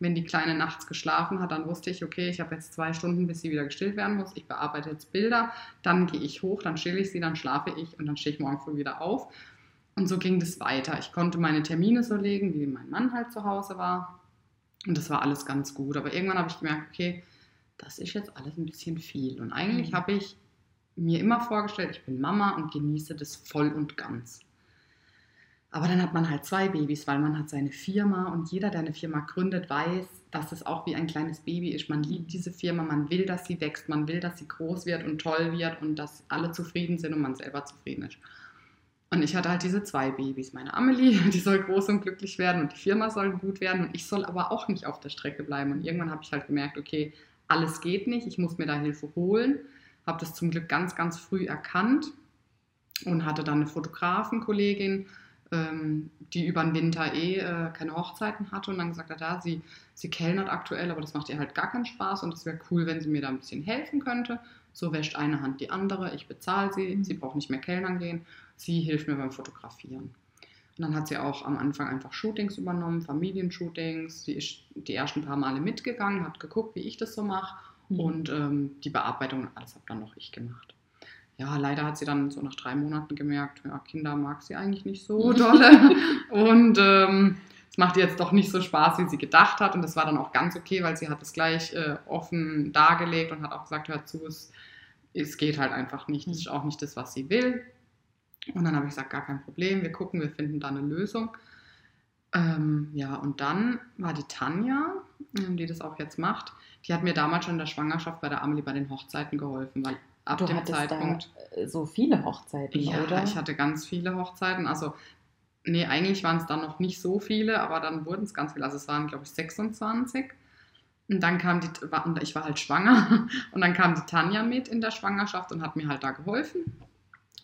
Wenn die Kleine nachts geschlafen hat, dann wusste ich, okay, ich habe jetzt zwei Stunden, bis sie wieder gestillt werden muss. Ich bearbeite jetzt Bilder, dann gehe ich hoch, dann stille ich sie, dann schlafe ich und dann stehe ich morgen früh wieder auf. Und so ging das weiter. Ich konnte meine Termine so legen, wie mein Mann halt zu Hause war. Und das war alles ganz gut. Aber irgendwann habe ich gemerkt, okay, das ist jetzt alles ein bisschen viel. Und eigentlich Mhm. habe ich mir immer vorgestellt, ich bin Mama und genieße das voll und ganz. Aber dann hat man halt zwei Babys, weil man hat seine Firma und jeder, der eine Firma gründet, weiß, dass es auch wie ein kleines Baby ist. Man liebt diese Firma, man will, dass sie wächst, man will, dass sie groß wird und toll wird und dass alle zufrieden sind und man selber zufrieden ist. Und ich hatte halt diese zwei Babys. Meine Amelie, die soll groß und glücklich werden und die Firma soll gut werden und ich soll aber auch nicht auf der Strecke bleiben. Und irgendwann habe ich halt gemerkt, okay, alles geht nicht, ich muss mir da Hilfe holen. Habe das zum Glück ganz, ganz früh erkannt und hatte dann eine Fotografenkollegin, ähm, die über den Winter eh äh, keine Hochzeiten hatte und dann gesagt hat, ja, sie, sie kellnert aktuell, aber das macht ihr halt gar keinen Spaß und es wäre cool, wenn sie mir da ein bisschen helfen könnte. So wäscht eine Hand die andere, ich bezahle sie, Mhm. sie braucht nicht mehr kellnern gehen, sie hilft mir beim Fotografieren. Und dann hat sie auch am Anfang einfach Shootings übernommen, Familienshootings. Sie ist die ersten paar Male mitgegangen, hat geguckt, wie ich das so mache. Mhm. Und ähm, die Bearbeitung und alles habe dann noch ich gemacht. Ja, leider hat sie dann so nach drei Monaten gemerkt, ja, Kinder mag sie eigentlich nicht so dolle. und ähm, es macht ihr jetzt doch nicht so Spaß, wie sie gedacht hat. Und das war dann auch ganz okay, weil sie hat es gleich äh, offen dargelegt und hat auch gesagt, hör zu, es, es geht halt einfach nicht. Das ist auch nicht das, was sie will. Und dann habe ich gesagt, gar kein Problem, wir gucken, wir finden da eine Lösung. Ähm, ja, und dann war die Tanja, ähm, die das auch jetzt macht, die hat mir damals schon in der Schwangerschaft bei der Amelie bei den Hochzeiten geholfen, weil ab du dem Zeitpunkt. so viele Hochzeiten, Ja, oder? ich hatte ganz viele Hochzeiten. Also, nee, eigentlich waren es dann noch nicht so viele, aber dann wurden es ganz viele. Also, es waren, glaube ich, 26. Und dann kam die, ich war halt schwanger. Und dann kam die Tanja mit in der Schwangerschaft und hat mir halt da geholfen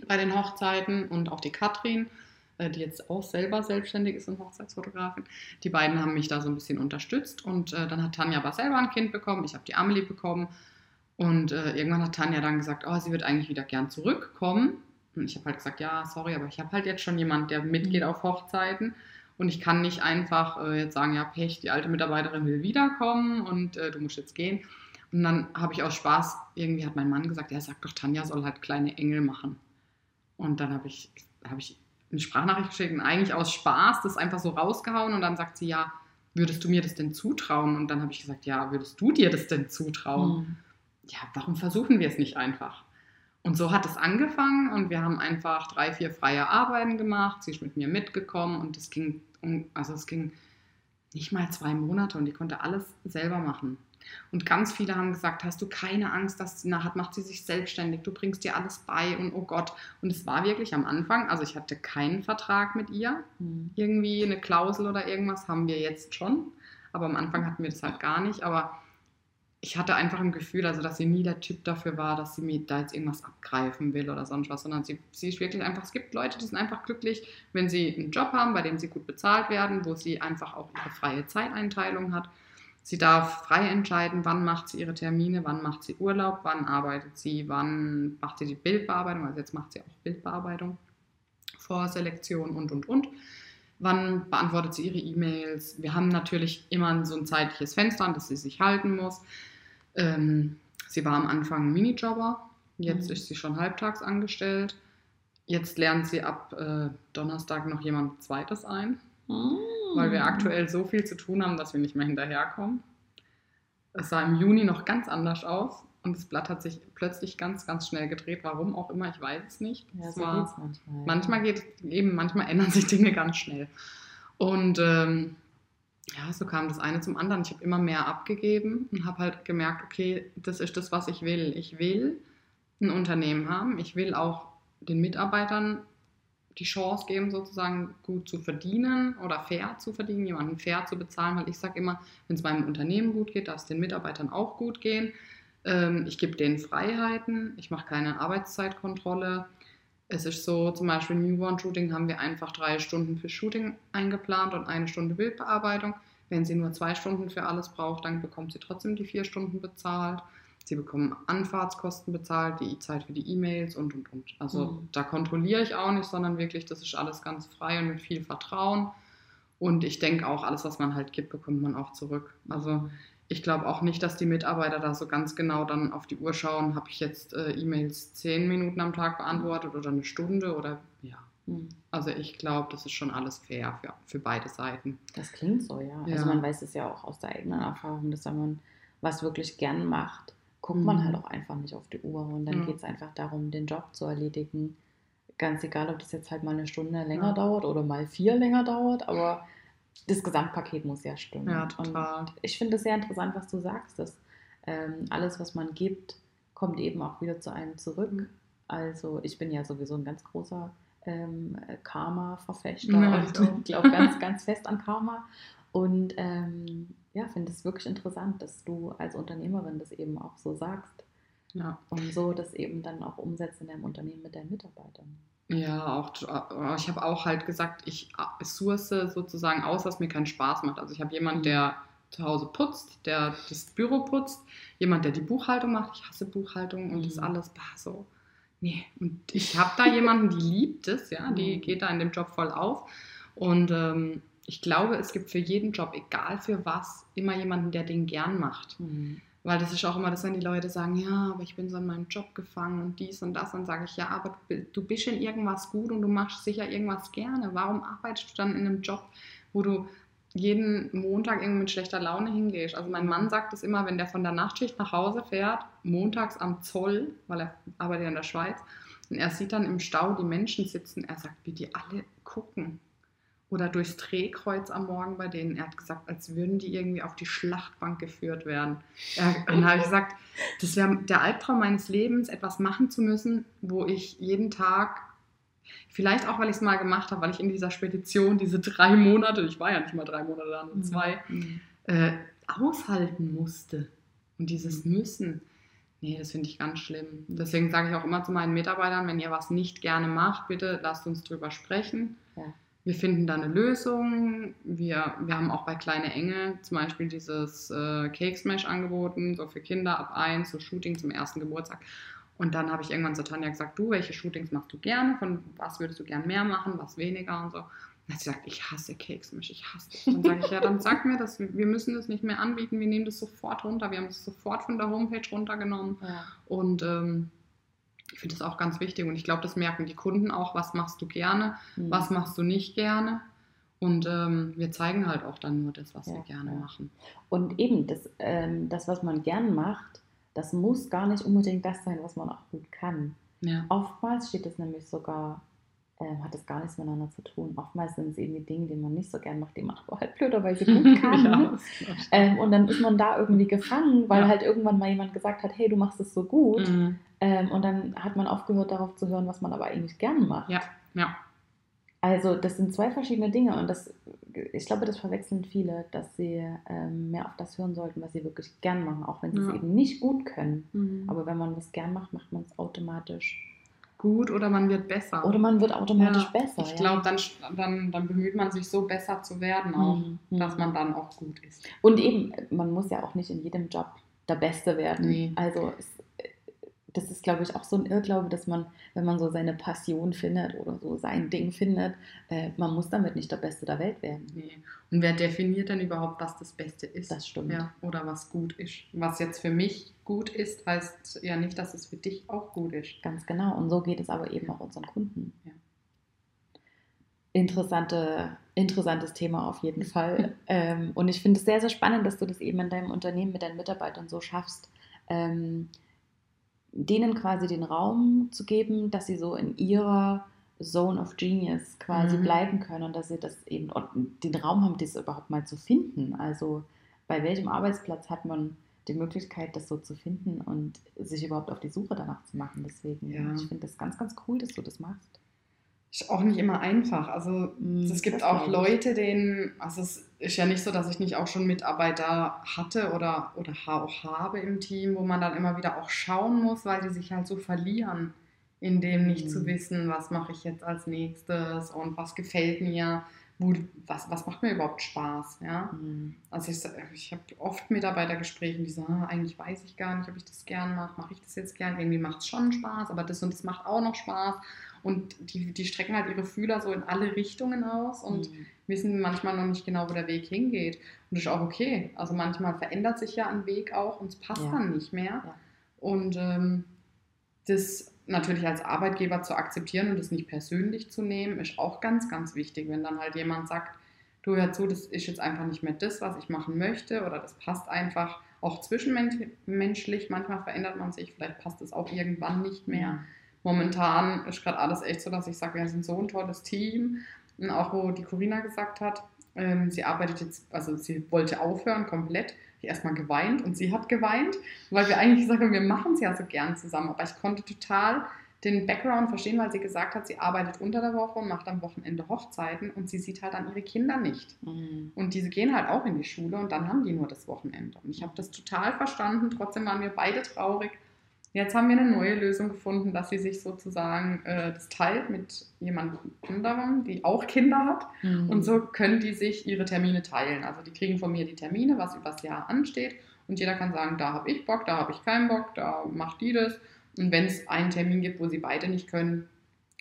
bei den Hochzeiten und auch die Katrin, äh, die jetzt auch selber selbstständig ist und Hochzeitsfotografin. Die beiden haben mich da so ein bisschen unterstützt und äh, dann hat Tanja aber selber ein Kind bekommen, ich habe die Amelie bekommen und äh, irgendwann hat Tanja dann gesagt, oh, sie wird eigentlich wieder gern zurückkommen. Und ich habe halt gesagt, ja, sorry, aber ich habe halt jetzt schon jemand, der mitgeht Mhm. auf Hochzeiten. Und ich kann nicht einfach äh, jetzt sagen, ja, Pech, die alte Mitarbeiterin will wiederkommen und äh, du musst jetzt gehen. Und dann habe ich aus Spaß, irgendwie hat mein Mann gesagt, ja, sag doch, Tanja soll halt kleine Engel machen. Und dann habe ich, hab ich eine Sprachnachricht geschickt und eigentlich aus Spaß das einfach so rausgehauen und dann sagt sie, ja, würdest du mir das denn zutrauen? Und dann habe ich gesagt, ja, würdest du dir das denn zutrauen? Mhm. Ja, warum versuchen wir es nicht einfach? Und so hat es angefangen und wir haben einfach drei, vier freie Arbeiten gemacht. Sie ist mit mir mitgekommen und es ging, also es ging nicht mal zwei Monate und die konnte alles selber machen. Und ganz viele haben gesagt, hast du keine Angst, dass sie nachher macht sie sich selbstständig, du bringst dir alles bei und oh Gott. Und es war wirklich am Anfang, also ich hatte keinen Vertrag mit ihr, mhm. irgendwie eine Klausel oder irgendwas haben wir jetzt schon, aber am Anfang hatten wir das halt gar nicht. Aber ich hatte einfach ein Gefühl, also dass sie nie der Typ dafür war, dass sie mir da jetzt irgendwas abgreifen will oder sonst was, sondern sie, sie ist wirklich einfach, es gibt Leute, die sind einfach glücklich, wenn sie einen Job haben, bei dem sie gut bezahlt werden, wo sie einfach auch ihre freie Zeiteinteilung hat. Sie darf frei entscheiden, wann macht sie ihre Termine, wann macht sie Urlaub, wann arbeitet sie, wann macht sie die Bildbearbeitung, also jetzt macht sie auch Bildbearbeitung, Vorselektion und, und, und. Wann beantwortet sie ihre E-Mails? Wir haben natürlich immer so ein zeitliches Fenster, an das sie sich halten muss. Ähm, sie war am Anfang Minijobber, jetzt mhm. ist sie schon halbtags angestellt. Jetzt lernt sie ab äh, Donnerstag noch jemand Zweites ein, mhm. Weil wir aktuell so viel zu tun haben, dass wir nicht mehr hinterherkommen. Es sah im Juni noch ganz anders aus und das Blatt hat sich plötzlich ganz, ganz schnell gedreht. Warum auch immer, ich weiß es nicht. Ja, so war, manchmal. Manchmal geht eben, manchmal ändern sich Dinge ganz schnell. Und ähm, ja, so kam das eine zum anderen. Ich habe immer mehr abgegeben und habe halt gemerkt, okay, das ist das, was ich will. Ich will ein Unternehmen haben. Ich will auch den Mitarbeitern die Chance geben, sozusagen gut zu verdienen oder fair zu verdienen, jemanden fair zu bezahlen, weil ich sage immer, wenn es meinem Unternehmen gut geht, darf es den Mitarbeitern auch gut gehen. Ähm, ich gebe denen Freiheiten, ich mache keine Arbeitszeitkontrolle. Es ist so, zum Beispiel Newborn-Shooting haben wir einfach drei Stunden für Shooting eingeplant und eine Stunde Bildbearbeitung. Wenn sie nur zwei Stunden für alles braucht, dann bekommt sie trotzdem die vier Stunden bezahlt. Sie bekommen Anfahrtskosten bezahlt, die Zeit für die E-Mails und, und, und. Also mhm. da kontrolliere ich auch nicht, sondern wirklich, das ist alles ganz frei und mit viel Vertrauen. Und ich denke auch, alles, was man halt gibt, bekommt man auch zurück. Also ich glaube auch nicht, dass die Mitarbeiter da so ganz genau dann auf die Uhr schauen, habe ich jetzt äh, E-Mails zehn Minuten am Tag beantwortet oder eine Stunde oder ja. Hm. Also ich glaube, das ist schon alles fair für, für beide Seiten. Das klingt so, ja. Also ja. Also man weiß es ja auch aus der eigenen Erfahrung, dass wenn man was wirklich gern macht, guckt mhm. man halt auch einfach nicht auf die Uhr und dann mhm. geht es einfach darum, den Job zu erledigen. Ganz egal, ob das jetzt halt mal eine Stunde länger ja. dauert oder mal vier länger dauert, aber das Gesamtpaket muss ja stimmen. Ja, total. Und ich finde es sehr interessant, was du sagst, dass ähm, alles, was man gibt, kommt eben auch wieder zu einem zurück. Mhm. Also ich bin ja sowieso ein ganz großer ähm, Karma-Verfechter ja, und glaube ganz, ganz fest an Karma. Und ähm, ja, finde es wirklich interessant, dass du als Unternehmerin das eben auch so sagst. Ja. Und so das eben dann auch umsetzt in deinem Unternehmen mit deinen Mitarbeitern. Ja, auch, äh, ich habe auch halt gesagt, ich äh, source sozusagen aus, was mir keinen Spaß macht. Also ich habe jemanden, der zu Hause putzt, der das Büro putzt, jemand, der die Buchhaltung macht. Ich hasse Buchhaltung und mhm. das alles bah, so. Nee, und ich habe da jemanden, die liebt es, ja, die mhm. geht da in dem Job voll auf. Und ähm, ich glaube, es gibt für jeden Job, egal für was, immer jemanden, der den gern macht. Mhm. Weil das ist auch immer, dass dann die Leute sagen, ja, aber ich bin so in meinem Job gefangen und dies und das. Dann sage ich, ja, aber du bist in irgendwas gut und du machst sicher irgendwas gerne. Warum arbeitest du dann in einem Job, wo du jeden Montag irgendwie mit schlechter Laune hingehst? Also mein Mann sagt es immer, wenn der von der Nachtschicht nach Hause fährt, montags am Zoll, weil er arbeitet in der Schweiz, und er sieht dann im Stau die Menschen sitzen, er sagt, wie die alle gucken oder durchs Drehkreuz am Morgen bei denen. Er hat gesagt, als würden die irgendwie auf die Schlachtbank geführt werden. Er, dann habe ich gesagt, das wäre der Albtraum meines Lebens, etwas machen zu müssen, wo ich jeden Tag, vielleicht auch, weil ich es mal gemacht habe, weil ich in dieser Spedition diese drei Monate, ich war ja nicht mal drei Monate da, nur mhm. zwei, mhm. äh, aushalten musste. Und dieses Müssen. Nee, das finde ich ganz schlimm. Deswegen sage ich auch immer zu meinen Mitarbeitern, wenn ihr was nicht gerne macht, bitte lasst uns drüber sprechen. Ja wir finden da eine Lösung. Wir, wir haben auch bei Kleine Engel zum Beispiel dieses äh, Cake Smash angeboten, so für Kinder ab 1, so Shooting zum ersten Geburtstag. Und dann habe ich irgendwann zu Tanja gesagt, du, welche Shootings machst du gerne? Von was würdest du gerne mehr machen, was weniger und so. Und dann hat sie gesagt, ich hasse Cake Smash, ich hasse das. Dann sage ich, ja, dann sag mir das, wir müssen das nicht mehr anbieten, wir nehmen das sofort runter. Wir haben es sofort von der Homepage runtergenommen. Ja. Und ähm, ich finde das auch ganz wichtig und ich glaube, das merken die Kunden auch, was machst du gerne, mhm. was machst du nicht gerne. Und ähm, wir zeigen halt auch dann nur das, was Ja, wir gerne machen. Und eben, das, ähm, das, was man gern macht, das muss gar nicht unbedingt das sein, was man auch gut kann. Ja. Oftmals steht es nämlich sogar, ähm, hat es gar nichts miteinander zu tun. Oftmals sind es eben die Dinge, die man nicht so gern macht, die man aber halt blöderweise gut kann. ja, ähm, und dann ist man da irgendwie gefangen, weil halt irgendwann mal jemand gesagt hat, hey, du machst es so gut. Mhm. Ähm, und dann hat man aufgehört, darauf zu hören, was man aber eigentlich gern macht. Ja, ja. Also das sind zwei verschiedene Dinge und das, ich glaube, das verwechseln viele, dass sie ähm, mehr auf das hören sollten, was sie wirklich gern machen, auch wenn sie Ja. es eben nicht gut können. Mhm. Aber wenn man was gern macht, macht man es automatisch. Gut oder man wird besser. Oder man wird automatisch Ja, besser. Ich glaube, dann, dann, dann bemüht man sich so besser zu werden auch, Mhm, mhm. dass man dann auch gut ist. Und eben, man muss ja auch nicht in jedem Job der Beste werden. Nee. Also es, das ist, glaube ich, auch so ein Irrglaube, dass man, wenn man so seine Passion findet oder so sein Ding findet, äh, man muss damit nicht der Beste der Welt werden. Nee. Und wer definiert denn überhaupt, was das Beste ist? Das stimmt. Ja, oder was gut ist. Was jetzt für mich gut ist, heißt ja nicht, dass es für dich auch gut ist. Ganz genau. Und so geht es aber eben auch unseren Kunden. Ja. Interessante, interessantes Thema auf jeden Fall. ähm, und ich finde es sehr, sehr spannend, dass du das eben in deinem Unternehmen mit deinen Mitarbeitern so schaffst, ähm, denen quasi den Raum zu geben, dass sie so in ihrer Zone of Genius quasi Mhm. bleiben können und dass sie das eben und den Raum haben, das überhaupt mal zu finden. Also bei welchem Arbeitsplatz hat man die Möglichkeit, das so zu finden und sich überhaupt auf die Suche danach zu machen. Deswegen, Ja. ich finde das ganz, ganz cool, dass du das machst. Ist auch nicht immer einfach. Also Mm, es gibt auch. Leute, denen, also es ist ja nicht so, dass ich nicht auch schon Mitarbeiter hatte oder, oder auch habe im Team, wo man dann immer wieder auch schauen muss, weil die sich halt so verlieren, in dem nicht Mhm. zu wissen, was mache ich jetzt als nächstes und was gefällt mir, wo, was, was macht mir überhaupt Spaß, ja. Mm, Also ich, ich habe oft Mitarbeitergespräche, die sagen, ah, eigentlich weiß ich gar nicht, ob ich das gern mache, mache ich das jetzt gern, irgendwie macht es schon Spaß, aber das und das macht auch noch Spaß. Und die, die strecken halt ihre Fühler so in alle Richtungen aus und mm, wissen manchmal noch nicht genau, wo der Weg hingeht. Und das ist auch okay. Also manchmal verändert sich ja ein Weg auch und es passt Ja. dann nicht mehr. Ja. Und ähm, das natürlich als Arbeitgeber zu akzeptieren und das nicht persönlich zu nehmen, ist auch ganz, ganz wichtig. Wenn dann halt jemand sagt, du hör zu, das ist jetzt einfach nicht mehr das, was ich machen möchte oder das passt einfach auch zwischenmenschlich. Manchmal verändert man sich, vielleicht passt es auch irgendwann nicht mehr. Momentan ist gerade alles echt so, dass ich sage, wir sind so ein tolles Team. Und auch wo die Corinna gesagt hat, ähm, sie arbeitet jetzt, also sie wollte aufhören komplett. Ich erstmal geweint und sie hat geweint, weil wir eigentlich gesagt haben, wir machen es ja so gern zusammen. Aber ich konnte total den Background verstehen, weil sie gesagt hat, sie arbeitet unter der Woche und macht am Wochenende Hochzeiten und sie sieht halt dann ihre Kinder nicht. mm, Und diese gehen halt auch in die Schule und dann haben die nur das Wochenende. Und ich habe das total verstanden. Trotzdem waren wir beide traurig. Jetzt haben wir eine neue Lösung gefunden, dass sie sich sozusagen äh, das teilt mit jemand anderem, die auch Kinder hat. mm. Und so können die sich ihre Termine teilen. Also die kriegen von mir die Termine, was übers Jahr ansteht. Und jeder kann sagen, da habe ich Bock, da habe ich keinen Bock, da macht die das. Und wenn es einen Termin gibt, wo sie beide nicht können,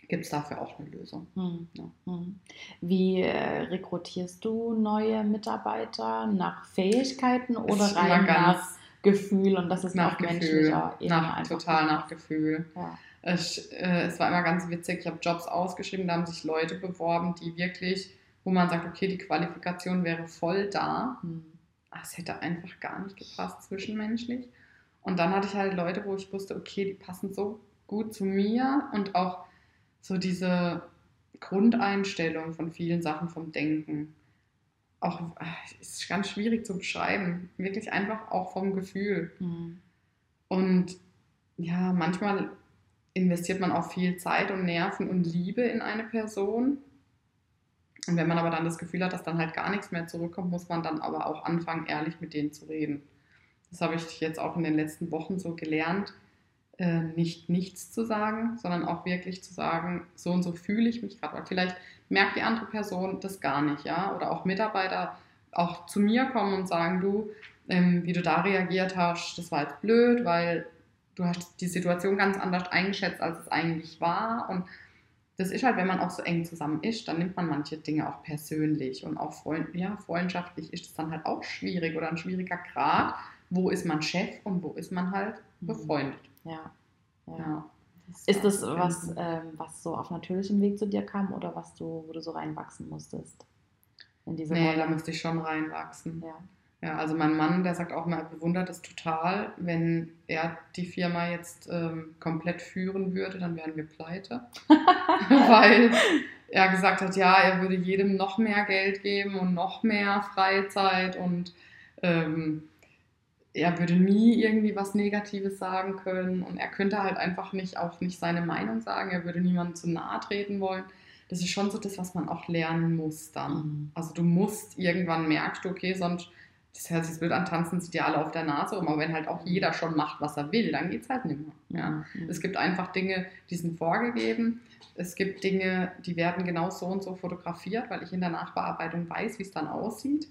gibt es dafür auch eine Lösung. Mm, Ja. mm. Wie äh, rekrutierst du neue Mitarbeiter? Nach Fähigkeiten oder rein nach Gefühl? Und das ist nach menschlicher Ebene nach, einfach total nach Gefühl. Ja. Ich, äh, es war immer ganz witzig, ich habe Jobs ausgeschrieben, da haben sich Leute beworben, die wirklich, wo man sagt, okay, die Qualifikation wäre voll da, Mm, aber es hätte einfach gar nicht gepasst zwischenmenschlich. Und dann hatte ich halt Leute, wo ich wusste, okay, die passen so gut zu mir und auch so diese Grundeinstellung von vielen Sachen vom Denken. Auch es ist ganz schwierig zu beschreiben, wirklich einfach auch vom Gefühl. mm, Und ja, manchmal investiert man auch viel Zeit und Nerven und Liebe in eine Person. Und wenn man aber dann das Gefühl hat, dass dann halt gar nichts mehr zurückkommt, muss man dann aber auch anfangen, ehrlich mit denen zu reden. Das habe ich jetzt auch in den letzten Wochen so gelernt, äh, nicht nichts zu sagen, sondern auch wirklich zu sagen, so und so fühle ich mich gerade. Vielleicht merkt die andere Person das gar nicht, ja. Oder auch Mitarbeiter auch zu mir kommen und sagen, du, ähm, wie du da reagiert hast, das war jetzt blöd, weil du hast die Situation ganz anders eingeschätzt, als es eigentlich war. Und das ist halt, wenn man auch so eng zusammen ist, dann nimmt man manche Dinge auch persönlich und auch Freund, ja, freundschaftlich ist es dann halt auch schwierig oder ein schwieriger Grad. Wo ist man Chef und wo ist man halt Mhm. befreundet? Ja. ja. Ja. Ist das was, ähm, was so auf natürlichem Weg zu dir kam oder was du, wo du so reinwachsen musstest? in diese Nee, Rolle. da müsste ich schon reinwachsen. ja. Ja, also mein Mann, der sagt auch mal, er bewundert es total, wenn er die Firma jetzt ähm, komplett führen würde, dann wären wir pleite. Weil er gesagt hat, ja, er würde jedem noch mehr Geld geben und noch mehr Freizeit und ähm, er würde nie irgendwie was Negatives sagen können und er könnte halt einfach nicht auch nicht seine Meinung sagen, er würde niemandem zu nahe treten wollen. Das ist schon so das, was man auch lernen muss dann. Mhm. Also du musst irgendwann merkst du, okay, sonst das hört sich das Bild an, tanzen sie dir alle auf der Nase rum, aber wenn halt auch jeder schon macht, was er will, dann geht es halt nicht mehr. Ja? Mhm. Es gibt einfach Dinge, die sind vorgegeben. Es gibt Dinge, die werden genau so und so fotografiert, weil ich in der Nachbearbeitung weiß, wie es dann aussieht.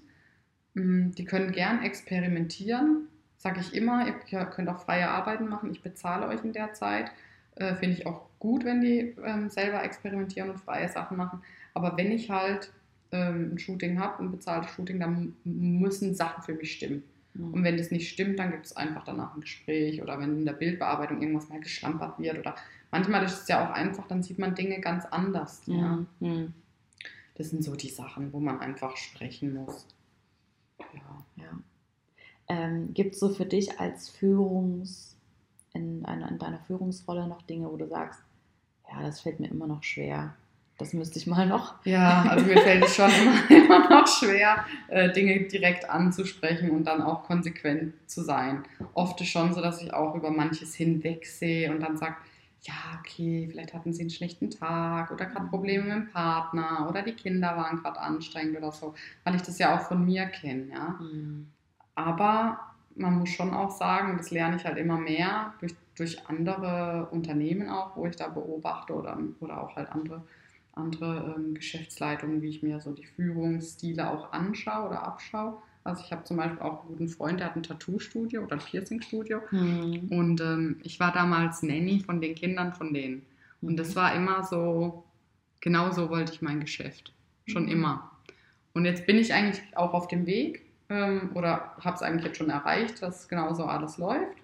Mm, Die können gern experimentieren, sage ich immer. Ihr könnt auch freie Arbeiten machen. Ich bezahle euch in der Zeit. Äh, Finde ich auch gut, wenn die ähm, selber experimentieren und freie Sachen machen. Aber wenn ich halt ähm, ein Shooting habe, ein bezahltes Shooting, dann müssen Sachen für mich stimmen. Mhm. Und wenn das nicht stimmt, dann gibt es einfach danach ein Gespräch oder wenn in der Bildbearbeitung irgendwas mal geschlampert wird oder manchmal ist es ja auch einfach, dann sieht man Dinge ganz anders. Ja. Mhm. Mhm. Das sind so die Sachen, wo man einfach sprechen muss. Ja. Ja. Ähm, Gibt es so für dich als Führungs, in, einer, in deiner Führungsrolle noch Dinge, wo du sagst, ja, das fällt mir immer noch schwer. Das müsste ich mal noch. Ja, also mir fällt es schon immer, immer noch schwer, äh, Dinge direkt anzusprechen und dann auch konsequent zu sein. Oft ist schon so, dass ich auch über manches hinwegsehe und dann sage, ja, okay, vielleicht hatten sie einen schlechten Tag oder gerade Probleme mit dem Partner oder die Kinder waren gerade anstrengend oder so, weil ich das ja auch von mir kenne, ja. Mhm. Aber man muss schon auch sagen, das lerne ich halt immer mehr durch, durch andere Unternehmen auch, wo ich da beobachte oder, oder auch halt andere, andere ähm, Geschäftsleitungen, wie ich mir so die Führungsstile auch anschaue oder abschaue. Also ich habe zum Beispiel auch einen guten Freund, der hat ein Tattoo-Studio oder ein Piercing-Studio. Mhm. Und ähm, ich war damals Nanny von den Kindern von denen. Und das war immer so, genau so wollte ich mein Geschäft. Schon Mhm. immer. Und jetzt bin ich eigentlich auch auf dem Weg ähm, oder habe es eigentlich jetzt schon erreicht, dass genau so alles läuft.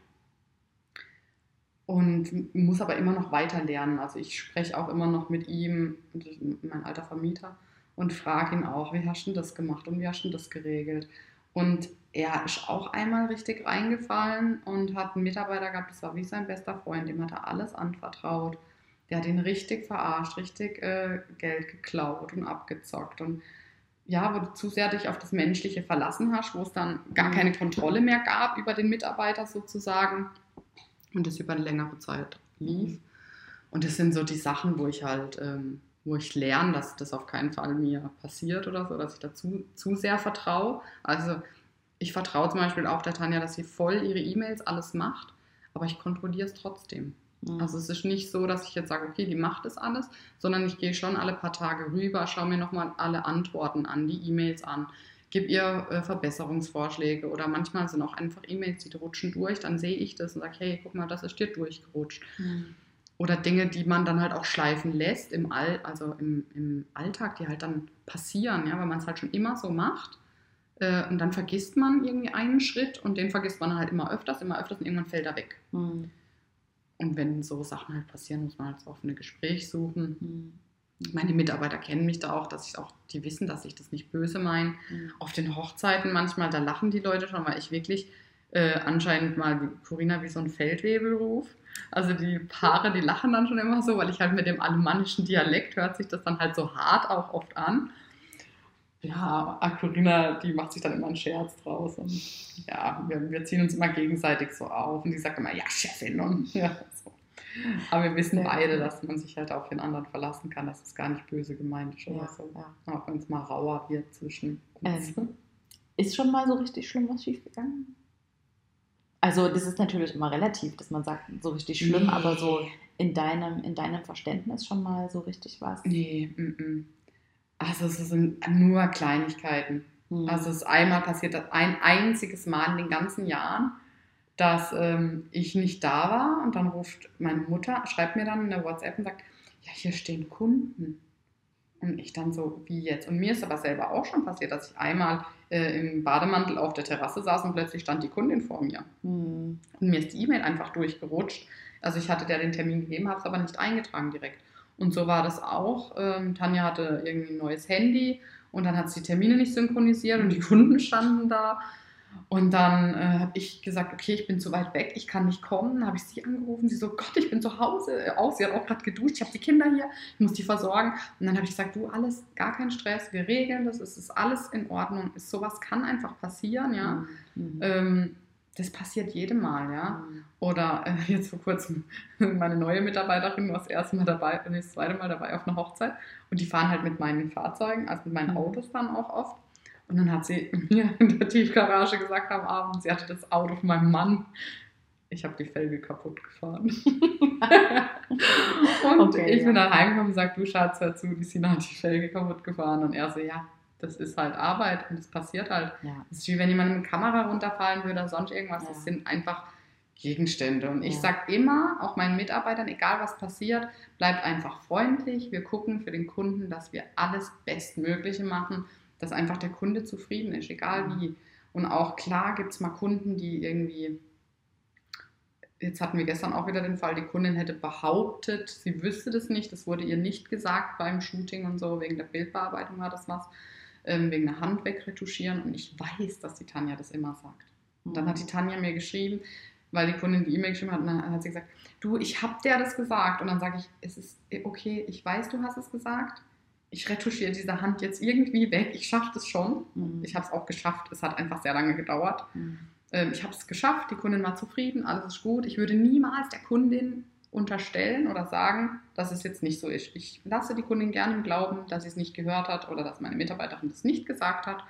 Und muss aber immer noch weiter lernen. Also ich spreche auch immer noch mit ihm, mein alter Vermieter, und frage ihn auch, wie hast du das gemacht und wie hast du das geregelt? Und er ist auch einmal richtig reingefallen und hat einen Mitarbeiter gehabt, das war wie sein bester Freund, dem hat er alles anvertraut. Der hat ihn richtig verarscht, richtig äh, Geld geklaut und abgezockt. Und ja, wo du zu sehr dich auf das Menschliche verlassen hast, wo es dann gar keine Kontrolle mehr gab über den Mitarbeiter sozusagen und das über eine längere Zeit lief. Und das sind so die Sachen, wo ich halt, ähm, wo ich lerne, dass das auf keinen Fall mir passiert oder so, dass ich dazu zu sehr vertraue. Also ich vertraue zum Beispiel auch der Tanja, dass sie voll ihre E-Mails alles macht, aber ich kontrolliere es trotzdem. Mhm. Also es ist nicht so, dass ich jetzt sage, okay, die macht das alles, sondern ich gehe schon alle paar Tage rüber, schaue mir nochmal alle Antworten an, die E-Mails an, gebe ihr äh, Verbesserungsvorschläge oder manchmal sind auch einfach E-Mails, die rutschen durch, dann sehe ich das und sage, hey, guck mal, das ist dir durchgerutscht. Mhm. Oder Dinge, die man dann halt auch schleifen lässt im, All, also im, im Alltag, die halt dann passieren, ja, weil man es halt schon immer so macht. Äh, und dann vergisst man irgendwie einen Schritt und den vergisst man halt immer öfters, immer öfters und irgendwann fällt er weg. Mhm. Und wenn so Sachen halt passieren, muss man halt so offene Gespräch suchen. Mhm. Meine Mitarbeiter kennen mich da auch, dass ich auch, die wissen, dass ich das nicht böse meine. Mhm. Auf den Hochzeiten manchmal, da lachen die Leute schon, weil ich wirklich äh, anscheinend mal wie Corinna wie so ein Feldwebel ruf. Also die Paare, die lachen dann schon immer so, weil ich halt mit dem alemannischen Dialekt hört sich das dann halt so hart auch oft an. Ja, Corinna, die macht sich dann immer einen Scherz draus. Und ja, wir, wir ziehen uns immer gegenseitig so auf. Und die sagt immer, ja, Chefin. Und ja, so. Aber wir wissen Ja. beide, dass man sich halt auf den anderen verlassen kann, dass es gar nicht böse gemeint ist oder Ja, so. ja. Auch wenn es mal rauer wird zwischen uns. Ähm, Ist schon mal so richtig schlimm was schiefgegangen? Also, das ist natürlich immer relativ, dass man sagt, so richtig schlimm, Nee. aber so in deinem, in deinem Verständnis schon mal so richtig was. Nee, mm, mm. also es sind nur Kleinigkeiten. Hm. Also es ist einmal passiert, das ein einziges Mal in den ganzen Jahren, dass ähm, ich nicht da war und dann ruft meine Mutter, schreibt mir dann eine WhatsApp und sagt, ja, hier stehen Kunden. Und ich dann so, wie jetzt? Und mir ist aber selber auch schon passiert, dass ich einmal äh, im Bademantel auf der Terrasse saß und plötzlich stand die Kundin vor mir. Hm. Und mir ist die E-Mail einfach durchgerutscht. Also ich hatte der den Termin gegeben, habe es aber nicht eingetragen direkt. Und so war das auch. Ähm, Tanja hatte irgendwie ein neues Handy Und dann hat sie die Termine nicht synchronisiert und die Kunden standen da. Und dann äh, habe ich gesagt, okay, ich bin zu weit weg, ich kann nicht kommen. Dann habe ich sie angerufen. Sie so, Gott, ich bin zu Hause. Äh, auch, sie hat auch gerade geduscht. Ich habe die Kinder hier, ich muss die versorgen. Und dann habe ich gesagt, du, alles, gar kein Stress, wir regeln das, es ist alles in Ordnung. Ist, sowas kann einfach passieren, ja. Mhm. Ähm, das passiert jedem Mal, ja. Mhm. Oder äh, jetzt vor kurzem meine neue Mitarbeiterin war das erste Mal dabei, das zweite Mal dabei auf einer Hochzeit. Und die fahren halt mit meinen Fahrzeugen, also mit meinen mhm. Autos dann auch oft. Und dann hat sie mir in der Tiefgarage gesagt am Abend, sie hatte das Auto von meinem Mann. Ich habe die Felge kaputt gefahren. und okay, ich ja. bin dann heimgekommen und sage, du Schatz, hör zu, die Sina hat die Felge kaputt gefahren. Und er so, ja, das ist halt Arbeit und das passiert halt. Ja. Das ist wie wenn jemand eine Kamera runterfallen würde oder sonst irgendwas. Ja. Das sind einfach Gegenstände. Und ich ja. sage immer, auch meinen Mitarbeitern, egal was passiert, bleibt einfach freundlich. Wir gucken für den Kunden, dass wir alles Bestmögliche machen dass einfach der Kunde zufrieden ist, egal mhm. wie. Und auch klar gibt es mal Kunden, die irgendwie, jetzt hatten wir gestern auch wieder den Fall, die Kundin hätte behauptet, sie wüsste das nicht, das wurde ihr nicht gesagt beim Shooting und so, wegen der Bildbearbeitung war das was, ähm, wegen der Hand wegretuschieren. Und ich weiß, dass die Tanja das immer sagt. Und dann hat die mhm. Tanja mir geschrieben, weil die Kundin die E-Mail geschrieben hat, und dann hat sie gesagt, du, ich habe dir das gesagt. Und dann sage ich, es ist okay, ich weiß, du hast es gesagt ich retuschiere diese Hand jetzt irgendwie weg. Ich schaffe das schon. Mhm. Ich habe es auch geschafft. Es hat einfach sehr lange gedauert. Mhm. Ähm, ich habe es geschafft. Die Kundin war zufrieden. Alles ist gut. Ich würde niemals der Kundin unterstellen oder sagen, dass es jetzt nicht so ist. Ich lasse die Kundin gerne im Glauben, dass sie es nicht gehört hat oder dass meine Mitarbeiterin das nicht gesagt hat.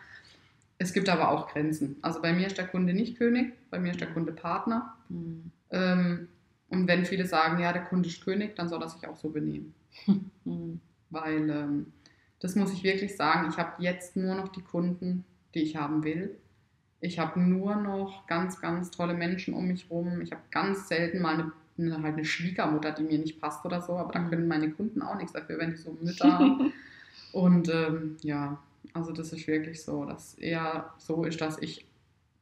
Es gibt aber auch Grenzen. Also bei mir ist der Kunde nicht König, bei mir ist der Kunde Partner. Mhm. Ähm, und wenn viele sagen, ja, der Kunde ist König, dann soll er sich auch so benehmen. Mhm weil ähm, das muss ich wirklich sagen, ich habe jetzt nur noch die Kunden, die ich haben will. Ich habe nur noch ganz, ganz tolle Menschen um mich rum. Ich habe ganz selten mal eine, eine, halt eine Schwiegermutter, die mir nicht passt oder so, aber da mhm. können meine Kunden auch nichts dafür, wenn ich so Mütter habe. Und ähm, ja, also das ist wirklich so, dass eher so ist, dass ich,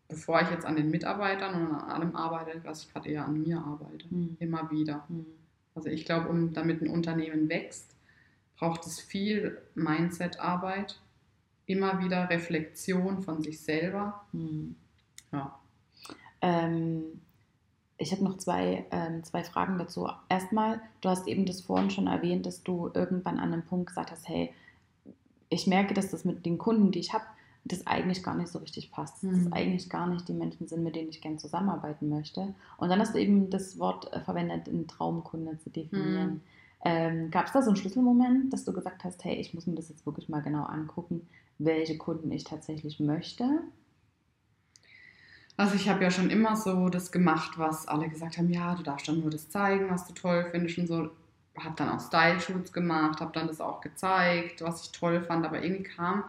bevor ich jetzt an den Mitarbeitern und an allem arbeite, dass ich gerade eher an mir arbeite. Mhm. Immer wieder. Mhm. Also ich glaube, um damit ein Unternehmen wächst, braucht es viel Mindset-Arbeit, immer wieder Reflexion von sich selber. Hm. Ja. Ähm, ich habe noch zwei, ähm, zwei Fragen dazu. Erstmal, du hast eben das vorhin schon erwähnt, dass du irgendwann an einem Punkt gesagt hast, hey, ich merke, dass das mit den Kunden, die ich habe, das eigentlich gar nicht so richtig passt. Mhm. Das hm. eigentlich gar nicht die Menschen sind, mit denen ich gerne zusammenarbeiten möchte. Und dann hast du eben das Wort äh, verwendet, einen Traumkunde zu definieren. Mhm. Ähm, Gab es da so einen Schlüsselmoment, dass du gesagt hast, hey, ich muss mir das jetzt wirklich mal genau angucken, welche Kunden ich tatsächlich möchte? Also ich habe ja schon immer so das gemacht, was alle gesagt haben, ja, du darfst dann nur das zeigen, was du toll findest und so. Habe dann auch Style-Shoots gemacht, habe dann das auch gezeigt, was ich toll fand, aber irgendwie kam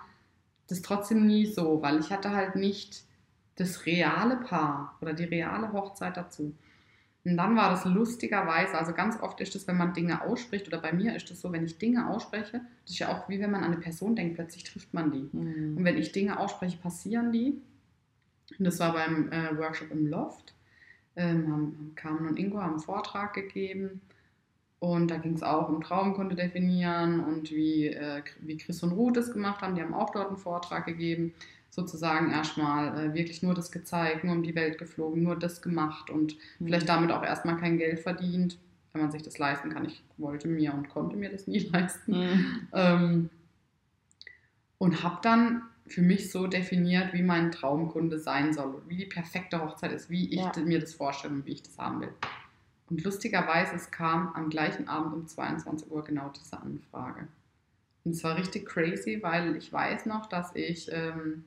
das trotzdem nie so, weil ich hatte halt nicht das reale Paar oder die reale Hochzeit dazu. Und dann war das lustigerweise, also ganz oft ist es, wenn man Dinge ausspricht, oder bei mir ist es so, wenn ich Dinge ausspreche, das ist ja auch wie wenn man an eine Person denkt, plötzlich trifft man die. Mhm. Und wenn ich Dinge ausspreche, passieren die. Und das war beim äh, Workshop im Loft. Ähm, haben, Carmen und Ingo haben einen Vortrag gegeben. Und da ging es auch um Traumkunde definieren und wie, äh, wie Chris und Ruth das gemacht haben. Die haben auch dort einen Vortrag gegeben sozusagen erstmal äh, wirklich nur das gezeigt, nur um die Welt geflogen, nur das gemacht und mhm. vielleicht damit auch erstmal kein Geld verdient, wenn man sich das leisten kann. Ich wollte mir und konnte mir das nie leisten. Mhm. Ähm, und habe dann für mich so definiert, wie mein Traumkunde sein soll, wie die perfekte Hochzeit ist, wie ich ja. mir das vorstelle und wie ich das haben will. Und lustigerweise, es kam am gleichen Abend um 22 Uhr genau diese Anfrage. Und es war richtig crazy, weil ich weiß noch, dass ich ähm,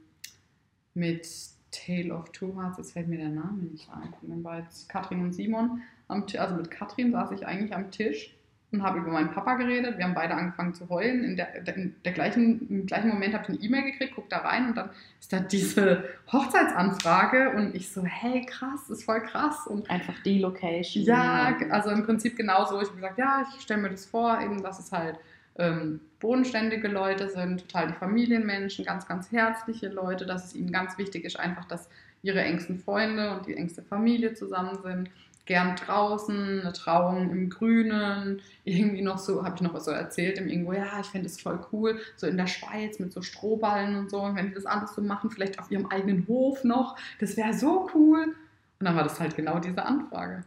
mit Tale of Two Hearts, jetzt fällt mir der Name nicht ein, dann war jetzt Katrin und Simon am Tisch, also mit Katrin saß ich eigentlich am Tisch und habe über meinen Papa geredet. Wir haben beide angefangen zu heulen. In der, in der gleichen, Im gleichen Moment habe ich eine E-Mail gekriegt, guck da rein und dann ist da diese Hochzeitsanfrage und ich so, hey, krass, ist voll krass. Und Einfach die Location. Ja, also im Prinzip genauso. Ich habe gesagt, ja, ich stelle mir das vor, eben, dass es halt ähm, bodenständige Leute sind, total die Familienmenschen, ganz, ganz herzliche Leute, dass es ihnen ganz wichtig ist, einfach, dass ihre engsten Freunde und die engste Familie zusammen sind. gern draußen, eine Trauung im Grünen, irgendwie noch so, habe ich noch so erzählt im irgendwo, ja, ich fände es voll cool, so in der Schweiz mit so Strohballen und so, und wenn die das alles so machen, vielleicht auf ihrem eigenen Hof noch, das wäre so cool. Und dann war das halt genau diese Anfrage.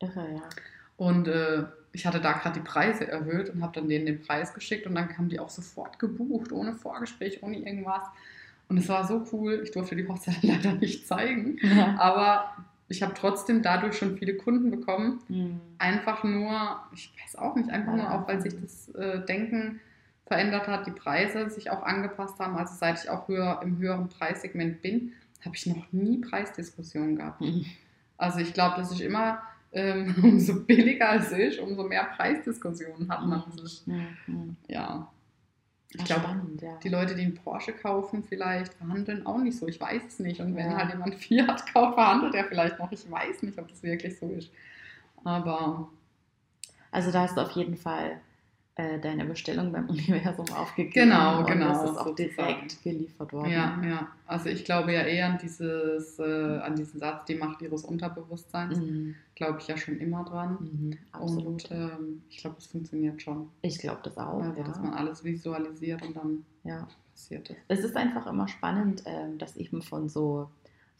Irre, ja. Und äh, ich hatte da gerade die Preise erhöht und habe dann denen den Preis geschickt und dann haben die auch sofort gebucht, ohne Vorgespräch, ohne irgendwas. Und es war so cool. Ich durfte die Hochzeit leider nicht zeigen, Ja. aber ich habe trotzdem dadurch schon viele Kunden bekommen. Mhm. Einfach nur, ich weiß auch nicht, einfach nur auch, weil sich das äh, Denken verändert hat, die Preise sich auch angepasst haben. Also seit ich auch höher, im höheren Preissegment bin, habe ich noch nie Preisdiskussionen gehabt. Mhm. Also ich glaube, dass ich immer, ähm, umso billiger es ist, umso mehr Preisdiskussionen hat man. Ist, Mhm. ja, ich glaube, ja. die Leute, die einen Porsche kaufen, vielleicht verhandeln auch nicht so. Ich weiß es nicht. Und wenn Ja. halt jemand Fiat kauft, verhandelt er vielleicht noch. Ich weiß nicht, ob das wirklich so ist. Aber Also da hast du auf jeden Fall äh, deine Bestellung beim Universum aufgegeben. Genau, und genau, Das ist auch sozusagen. direkt geliefert worden. ja, ja. Also ich glaube ja eher an dieses, äh, an diesen Satz, die Macht ihres Unterbewusstseins. Mhm. Glaube ich ja schon immer dran. Mhm. Absolut. Und ähm, ich glaube, es funktioniert schon. ich glaube das auch. Also, ja. dass man alles visualisiert und dann ja. passiert es. Es ist einfach immer spannend, ähm, dass eben von so,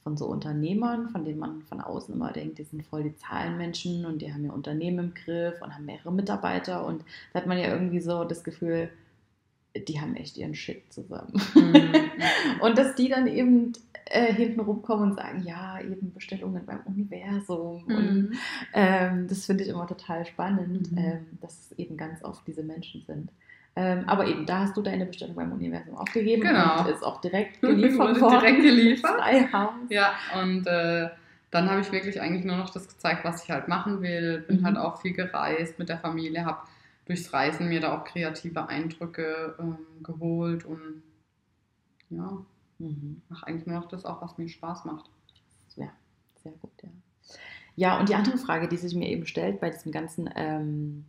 von so Unternehmern, von denen man von außen immer denkt, die sind voll die Zahlenmenschen und die haben ihr Unternehmen im Griff und haben mehrere Mitarbeiter und da hat man ja irgendwie so das Gefühl, die haben echt ihren Shit zusammen. Mhm. Und dass die dann eben äh, hinten rumkommen und sagen, ja, eben Bestellungen beim Universum. Und Mhm. ähm, das finde ich immer total spannend, Mhm. ähm, dass es eben ganz oft diese Menschen sind. Ähm, aber eben, da hast du deine Bestellung beim Universum aufgegeben Genau. und ist auch direkt geliefert worden. direkt geliefert. Ja, und äh, dann habe ich wirklich eigentlich nur noch das gezeigt, was ich halt machen will. Bin Mhm. halt auch viel gereist mit der Familie, habe durchs Reisen mir da auch kreative Eindrücke ähm, geholt und ja, Mhm. mache eigentlich nur noch das auch, was mir Spaß macht. Ja, sehr gut, ja. Ja, und die andere Frage, die sich mir eben stellt bei diesem ganzen ähm,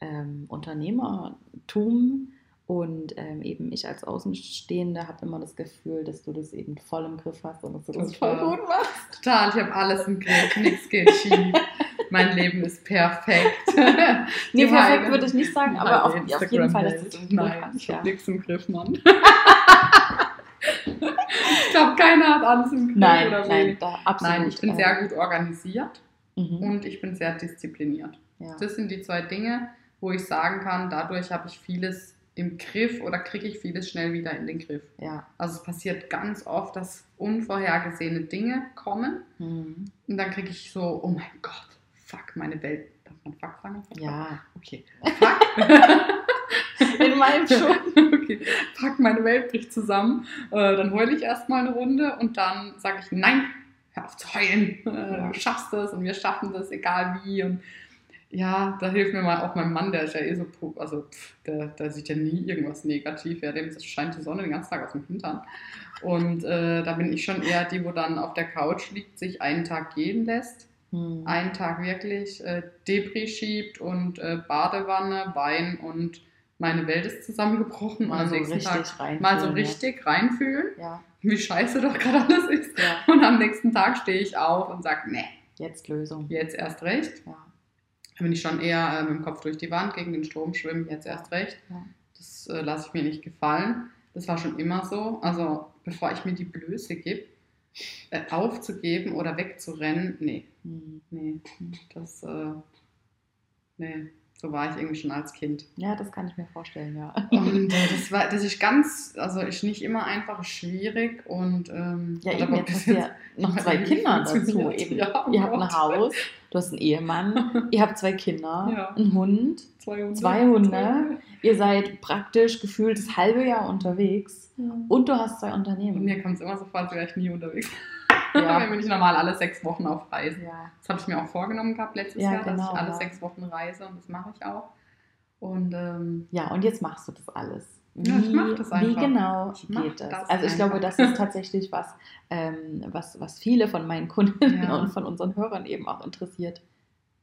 ähm, Unternehmertum und ähm, eben ich als Außenstehende habe immer das Gefühl, dass du das eben voll im Griff hast und dass du das voll gut machst. Total, ich habe alles im Griff, nichts geht schief. mein Leben ist perfekt. Nee, perfekt würde ich nicht sagen, aber auf, auf jeden Fall, dass du es im Griff Nein, hast. ich Ja. habe nichts im Griff, Mann. ich glaube, keiner hat alles im Griff. Nein, oder nein, da absolut. Nein, ich bin sehr gut organisiert mhm, und ich bin sehr diszipliniert. ja. Das sind die zwei Dinge, wo ich sagen kann, dadurch habe ich vieles im Griff oder kriege ich vieles schnell wieder in den Griff. ja. Also es passiert ganz oft, dass unvorhergesehene Dinge kommen Mhm. und dann kriege ich so, oh mein Gott, fuck, meine Welt. Darf man fuck sagen? Ja, Okay. Fuck. in meinem schon. okay. Fuck, meine Welt bricht zusammen. Äh, dann heule ich erstmal eine Runde und dann sage ich, nein, hör auf zu heulen. Äh, Ja. Du schaffst das und wir schaffen das, egal wie. Und ja, da hilft mir mal auch mein Mann, der ist ja eh so, po- also pff, der, der sieht ja nie irgendwas negativ. Ja, dem scheint die Sonne den ganzen Tag aus dem Hintern. Und äh, da bin ich schon eher die, wo dann auf der Couch liegt, sich einen Tag gehen lässt Mhm. einen Tag wirklich äh, Debris schiebt und äh, Badewanne, Wein und meine Welt ist zusammengebrochen. Mal am so richtig Tag rein. mal so richtig reinfühlen, Ja, wie scheiße doch gerade alles ist. ja. Und am nächsten Tag stehe ich auf und sage, nee, Jetzt Lösung. jetzt erst recht. Ja. Da bin ich schon eher äh, mit dem Kopf durch die Wand gegen den Strom schwimmen, jetzt erst recht. Ja. Das äh, lasse ich mir nicht gefallen. Das war schon immer so. Also bevor ich mir die Blöße gebe, äh, aufzugeben oder wegzurennen, nee, Mhm. Nee, das, äh, nee, so war ich irgendwie schon als Kind. Ja, das kann ich mir vorstellen, ja. Und äh, das war, das ist ganz, also ist nicht immer einfach schwierig und ähm, Ja, eben, jetzt hast du ja noch zwei Kinder dazu. Eben. Ja, oh ihr habt ein. Haus, du hast einen Ehemann, ihr habt zwei Kinder, Ja. einen Hund, zwei Hunde. zwei Hunde. ihr seid praktisch gefühlt das halbe Jahr unterwegs Ja. und du hast zwei Und Unternehmen. mir kommt es immer so vor, als wäre ich nie unterwegs. Ja. Dann bin ich normal alle sechs Wochen auf Reisen. Ja. Das habe ich mir auch vorgenommen gehabt letztes Ja, Jahr, dass genau, ich alle sechs Wochen reise und das mache ich auch. Und ähm, ja, und jetzt machst du das alles. Wie, Ja, ich mach das wie einfach. genau Ich mach geht das? das also ich glaube, das ist tatsächlich was, ähm, was, was viele von meinen Kunden Ja. und von unseren Hörern eben auch interessiert.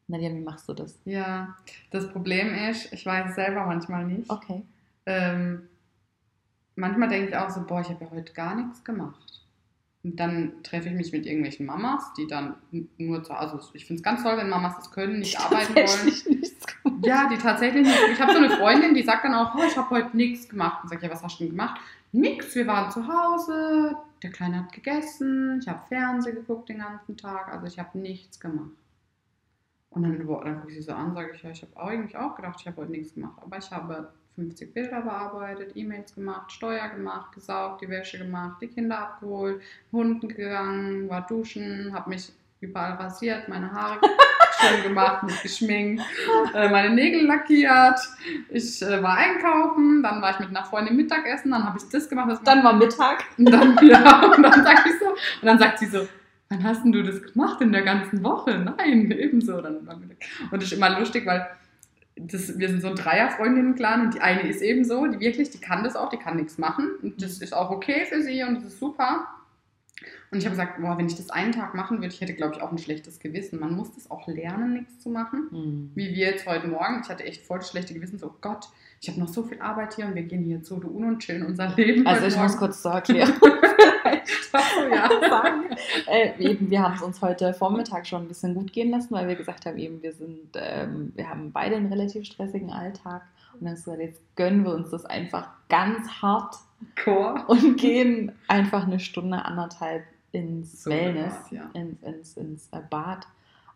Nadja, wie machst du das? ja, das Problem ist, ich weiß es selber manchmal nicht. Okay. Ähm, manchmal denke ich auch so, boah, ich habe ja heute gar nichts gemacht. Und dann treffe ich mich mit irgendwelchen Mamas, die dann nur zu Hause, also ich finde es ganz toll, wenn Mamas das können, nicht arbeiten wollen. Ja, die tatsächlich nicht. Ich habe so eine Freundin, die sagt dann auch, oh, ich habe heute nichts gemacht. Und sage, ja, was hast du denn gemacht? Nix, wir waren zu Hause, der Kleine hat gegessen, ich habe Fernsehen geguckt den ganzen Tag, also ich habe nichts gemacht. Und dann, dann gucke ich sie so an, sage ich, ja, ich habe eigentlich auch gedacht, ich habe heute nichts gemacht, aber ich habe 50 Bilder bearbeitet, E-Mails gemacht, Steuer gemacht, gesaugt, die Wäsche gemacht, die Kinder abgeholt, Hunden gegangen, war duschen, habe mich überall rasiert, meine Haare schön gemacht, mich geschminkt, äh, meine Nägel lackiert. Ich äh, war einkaufen, dann war ich mit einer Freundin Mittagessen, dann habe ich das gemacht. Das dann war Mittag. Und dann, ja, und dann sag ich so, und dann sagt sie so, wann hast denn du das gemacht in der ganzen Woche? Nein, ebenso. Dann, und das ist immer lustig, weil das, wir sind so ein Dreier-Freundinnen-Clan und die eine ist eben so, die wirklich, die kann das auch, die kann nichts machen und das ist auch okay für sie und das ist super. Und ich habe gesagt, boah, wenn ich das einen Tag machen würde, ich hätte, glaube ich, auch ein schlechtes Gewissen. Man muss das auch lernen, nichts zu machen. Mhm. Wie wir jetzt heute Morgen. Ich hatte echt voll das schlechte Gewissen. So, Gott, ich habe noch so viel Arbeit hier und wir gehen hier zu UNO und chillen unser Leben. Also ich morgen. muss kurz zur Erklärung ja. sagen. Äh, eben, wir haben es uns heute Vormittag schon ein bisschen gut gehen lassen, weil wir gesagt haben, eben, wir sind, ähm, wir haben beide einen relativ stressigen Alltag. Und dann gesagt, jetzt gönnen wir uns das einfach ganz hart Chor. und gehen einfach eine Stunde, anderthalb ins so Wellness, Bad, ja. ins, ins, ins äh, Bad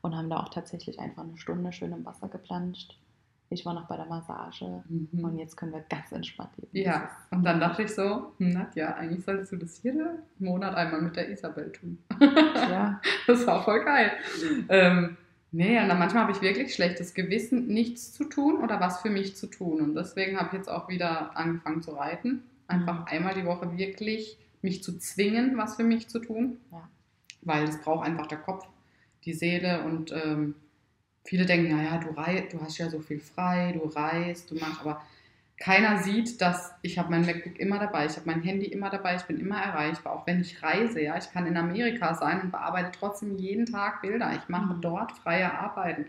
und haben da auch tatsächlich einfach eine Stunde schön im Wasser geplanscht ich war noch bei der Massage mhm. und jetzt können wir ganz entspannt leben. Ja, und dann dachte ich so, hm, Nadja, eigentlich solltest du das jeden Monat einmal mit der Isabel tun. Ja. das war voll geil. Ähm, nee, und dann manchmal habe ich wirklich schlechtes Gewissen, nichts zu tun oder was für mich zu tun. Und deswegen habe ich jetzt auch wieder angefangen zu reiten. Einfach mhm. einmal die Woche wirklich mich zu zwingen, was für mich zu tun. Ja. Weil es braucht einfach der Kopf, die Seele und ähm, viele denken, naja, du, rei du hast ja so viel frei, du reist, du machst, aber keiner sieht, dass ich habe mein MacBook immer dabei, ich habe mein Handy immer dabei, ich bin immer erreichbar, auch wenn ich reise, ja, ich kann in Amerika sein und bearbeite trotzdem jeden Tag Bilder. Ich mache mhm. dort freie Arbeiten.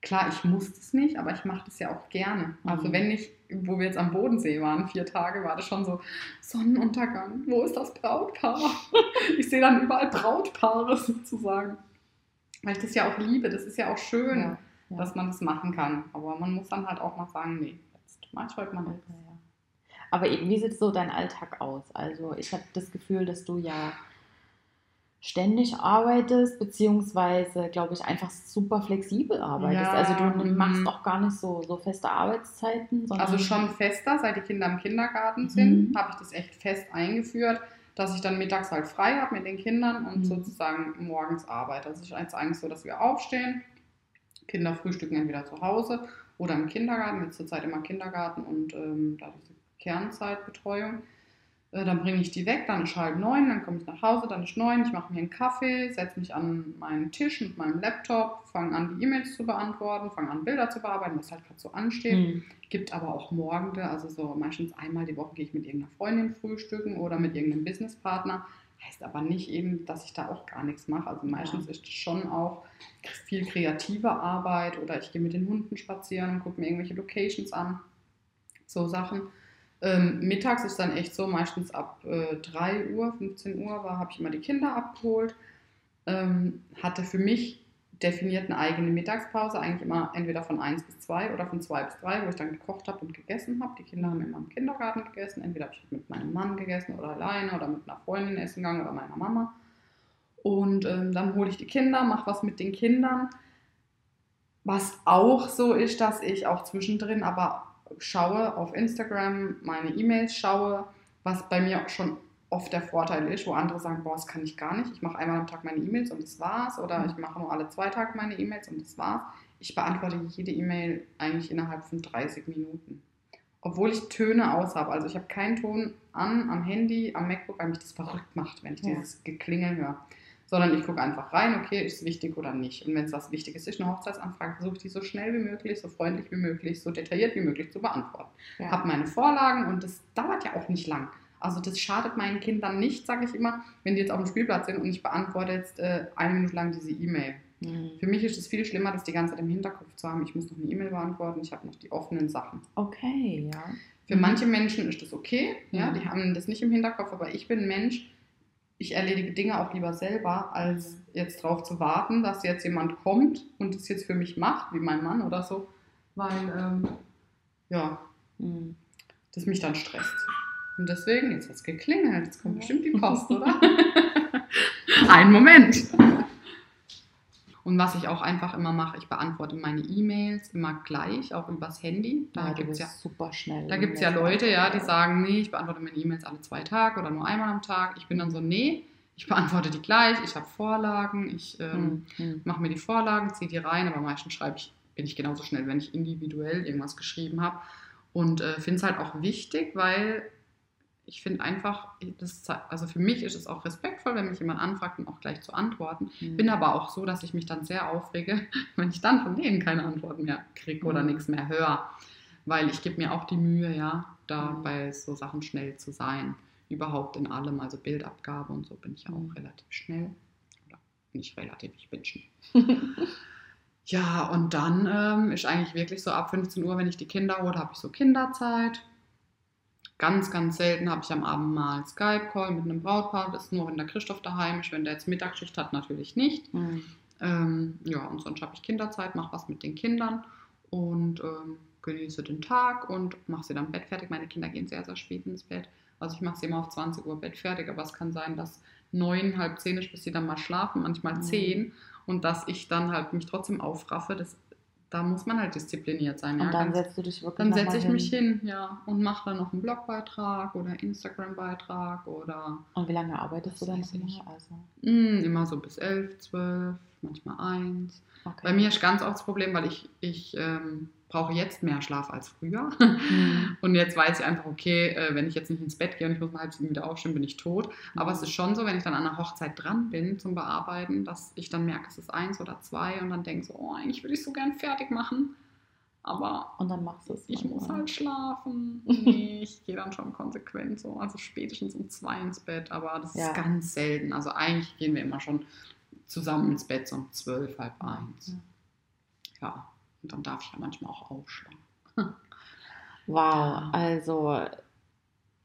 Klar, ich muss das nicht, aber ich mache das ja auch gerne. Also mhm. wenn ich, wo wir jetzt am Bodensee waren, vier Tage, war das schon so Sonnenuntergang. Wo ist das Brautpaar? ich sehe dann überall Brautpaare sozusagen weil ich das ja auch liebe. Das ist ja auch schön, ja, ja. dass man das machen kann. Aber man muss dann halt auch mal sagen, nee, jetzt mach ich heute mal nichts. Ja, Aber wie sieht so dein Alltag aus? Also ich habe das Gefühl, dass du ja ständig arbeitest, beziehungsweise, glaube ich, einfach super flexibel arbeitest. Ja, also du machst mhm. auch gar nicht so, so feste Arbeitszeiten. also schon fester, seit die Kinder im Kindergarten sind, mhm. habe ich das echt fest eingeführt dass ich dann mittags halt frei habe mit den Kindern und mhm. sozusagen morgens arbeite. Das ist eigentlich so, dass wir aufstehen, Kinder frühstücken entweder zu Hause oder im Kindergarten, jetzt zurzeit immer Kindergarten und ähm, da ist die Kernzeitbetreuung. Äh, dann bringe ich die weg, dann ist halb neun, dann komme ich nach Hause, dann ist neun, ich mache mir einen Kaffee, setze mich an meinen Tisch mit meinem Laptop, fange an, die E-Mails zu beantworten, fange an, Bilder zu bearbeiten, was halt gerade so ansteht. Mhm. Gibt aber auch Morgende, also so meistens einmal die Woche gehe ich mit irgendeiner Freundin frühstücken oder mit irgendeinem Businesspartner. Heißt aber nicht eben, dass ich da auch gar nichts mache. Also meistens ja. ist es schon auch viel kreative Arbeit oder ich gehe mit den Hunden spazieren und gucke mir irgendwelche Locations an. So Sachen. Ähm, mittags ist dann echt so, meistens ab äh, 3 Uhr, 15 Uhr habe ich immer die Kinder abgeholt. Ähm, hatte für mich definiert eine eigene Mittagspause, eigentlich immer entweder von 1 bis 2 oder von 2 bis 3, wo ich dann gekocht habe und gegessen habe. Die Kinder haben immer im Kindergarten gegessen, entweder habe ich mit meinem Mann gegessen oder alleine oder mit einer Freundin essen gegangen oder meiner Mama. Und ähm, dann hole ich die Kinder, mache was mit den Kindern. Was auch so ist, dass ich auch zwischendrin aber schaue auf Instagram, meine E-Mails schaue, was bei mir schon oft der Vorteil ist, wo andere sagen, boah, das kann ich gar nicht. Ich mache einmal am Tag meine E-Mails und das war's. Oder mhm. ich mache nur alle zwei Tage meine E-Mails und das war's. Ich beantworte jede E-Mail eigentlich innerhalb von 30 Minuten. Obwohl ich Töne aus habe. Also ich habe keinen Ton an am Handy, am MacBook, weil mich das verrückt macht, wenn ich ja. dieses Geklingel höre sondern ich gucke einfach rein, okay, ist es wichtig oder nicht. Und wenn es was Wichtiges ist, eine Hochzeitsanfrage, versuche ich die so schnell wie möglich, so freundlich wie möglich, so detailliert wie möglich zu beantworten. Ja. Habe meine Vorlagen und das dauert ja auch nicht lang. Also das schadet meinen Kindern nicht, sage ich immer, wenn die jetzt auf dem Spielplatz sind und ich beantworte jetzt äh, eine Minute lang diese E-Mail. Mhm. Für mich ist es viel schlimmer, das die ganze Zeit im Hinterkopf zu haben. Ich muss noch eine E-Mail beantworten, ich habe noch die offenen Sachen. Okay, ja. Für mhm. manche Menschen ist das okay, ja, mhm. die haben das nicht im Hinterkopf, aber ich bin ein Mensch, ich erledige Dinge auch lieber selber, als jetzt darauf zu warten, dass jetzt jemand kommt und es jetzt für mich macht, wie mein Mann oder so. Weil, ähm, ja, mhm. das mich dann stresst. Und deswegen, jetzt hat es geklingelt, jetzt kommt bestimmt die Post, oder? Ein Moment. Und was ich auch einfach immer mache, ich beantworte meine E-Mails immer gleich, auch übers Handy. Da ja, gibt es ja super schnell. Da gibt es ja Leute, ja, die sagen, nee, ich beantworte meine E-Mails alle zwei Tage oder nur einmal am Tag. Ich bin dann so, nee, ich beantworte die gleich, ich habe Vorlagen, ich ähm, hm, mache mir die Vorlagen, ziehe die rein, aber meistens schreibe ich, bin ich genauso schnell, wenn ich individuell irgendwas geschrieben habe. Und äh, finde es halt auch wichtig, weil ich finde einfach, das, also für mich ist es auch respektvoll, wenn mich jemand anfragt und auch gleich zu antworten. Mhm. Bin aber auch so, dass ich mich dann sehr aufrege, wenn ich dann von denen keine Antworten mehr kriege oder mhm. nichts mehr höre. Weil ich gebe mir auch die Mühe, ja, da mhm. bei so Sachen schnell zu sein. Überhaupt in allem, also Bildabgabe und so bin ich auch mhm. relativ schnell. Oder nicht relativ, ich bin schnell. ja, und dann ähm, ist eigentlich wirklich so ab 15 Uhr, wenn ich die Kinder hole, habe ich so Kinderzeit Ganz, ganz selten habe ich am Abend mal Skype-Call mit einem Brautpaar. Das ist nur, wenn der Christoph daheim ist. Wenn der jetzt Mittagsschicht hat, natürlich nicht. Mhm. Ähm, ja, und sonst habe ich Kinderzeit, mache was mit den Kindern und ähm, genieße den Tag und mache sie dann Bett fertig. Meine Kinder gehen sehr, sehr spät ins Bett. Also ich mache sie immer auf 20 Uhr Bett fertig, aber es kann sein, dass neun, halb zehn ist, bis sie dann mal schlafen, manchmal mhm. zehn. Und dass ich dann halt mich trotzdem aufraffe, das da muss man halt diszipliniert sein. Und ja. dann setzt du dich wirklich Dann setze ich hin. mich hin, ja, und mache dann noch einen Blogbeitrag oder Instagram-Beitrag oder. Und wie lange arbeitest du dann immer? Also? Mm, immer so bis elf, zwölf, manchmal eins. Okay. Bei mir ist ganz oft das Problem, weil ich, ich ähm, brauche jetzt mehr Schlaf als früher. Mhm. Und jetzt weiß ich einfach, okay, äh, wenn ich jetzt nicht ins Bett gehe und ich muss mal halb sieben wieder aufstehen, bin ich tot. Aber mhm. es ist schon so, wenn ich dann an einer Hochzeit dran bin zum Bearbeiten, dass ich dann merke, es ist eins oder zwei und dann denke so, oh, eigentlich würde ich so gern fertig machen. Aber und dann machst du es. Ich muss halt schlafen. Nee, ich gehe dann schon konsequent so, also spätestens um zwei ins Bett, aber das ja. ist ganz selten. Also eigentlich gehen wir immer schon zusammen ins Bett so um zwölf, halb eins. Ja. ja. Und dann darf ich ja manchmal auch aufschlagen. wow, also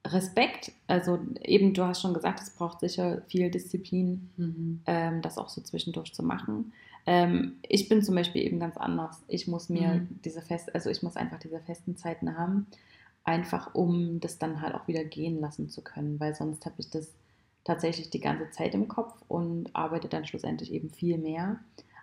Respekt. Also eben, du hast schon gesagt, es braucht sicher viel Disziplin, mhm. ähm, das auch so zwischendurch zu machen. Ähm, ich bin zum Beispiel eben ganz anders. Ich muss mir mhm. diese fest, also ich muss einfach diese festen Zeiten haben, einfach um das dann halt auch wieder gehen lassen zu können, weil sonst habe ich das tatsächlich die ganze Zeit im Kopf und arbeite dann schlussendlich eben viel mehr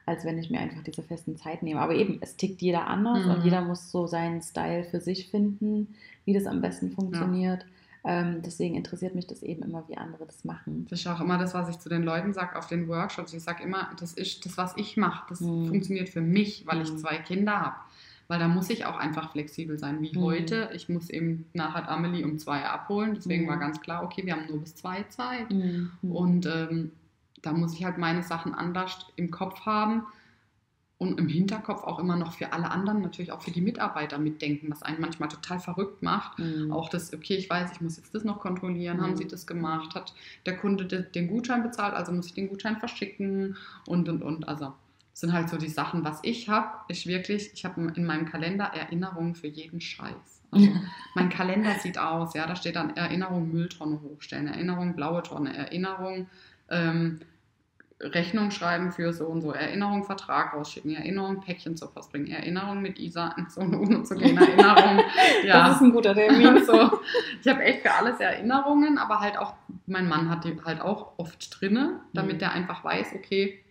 als wenn ich mir einfach diese festen Zeit nehme. Aber eben, es tickt jeder anders mhm. und jeder muss so seinen Style für sich finden, wie das am besten funktioniert. Ja. Ähm, deswegen interessiert mich das eben immer, wie andere das machen. Das ist auch immer das, was ich zu den Leuten sage auf den Workshops. Ich sage immer, das ist das, was ich mache. Das mhm. funktioniert für mich, weil ich mhm. zwei Kinder habe. Weil da muss ich auch einfach flexibel sein, wie mhm. heute. Ich muss eben nachher Amelie um zwei abholen. Deswegen war mhm. ganz klar, okay, wir haben nur bis zwei Zeit. Mhm. Und ähm, da muss ich halt meine Sachen anders im Kopf haben und im Hinterkopf auch immer noch für alle anderen, natürlich auch für die Mitarbeiter mitdenken, was einen manchmal total verrückt macht. Mhm. Auch das, okay, ich weiß, ich muss jetzt das noch kontrollieren, mhm. haben sie das gemacht, hat der Kunde den Gutschein bezahlt, also muss ich den Gutschein verschicken und und und. Also das sind halt so die Sachen, was ich habe, ist wirklich, ich habe in meinem Kalender Erinnerungen für jeden Scheiß. Also mein Kalender sieht aus, ja, da steht dann Erinnerung Mülltonne hochstellen, Erinnerung blaue Tonne, Erinnerung ähm, Rechnung schreiben für so und so, Erinnerung, Vertrag rausschicken, Erinnerung, Päckchen zur Post bringen, Erinnerung mit Isa ins UNO zu gehen, Erinnerung. ja. Das ist ein guter Termin. so. Ich habe echt für alles Erinnerungen, aber halt auch, mein Mann hat die halt auch oft drinne, damit mhm. der einfach weiß, okay,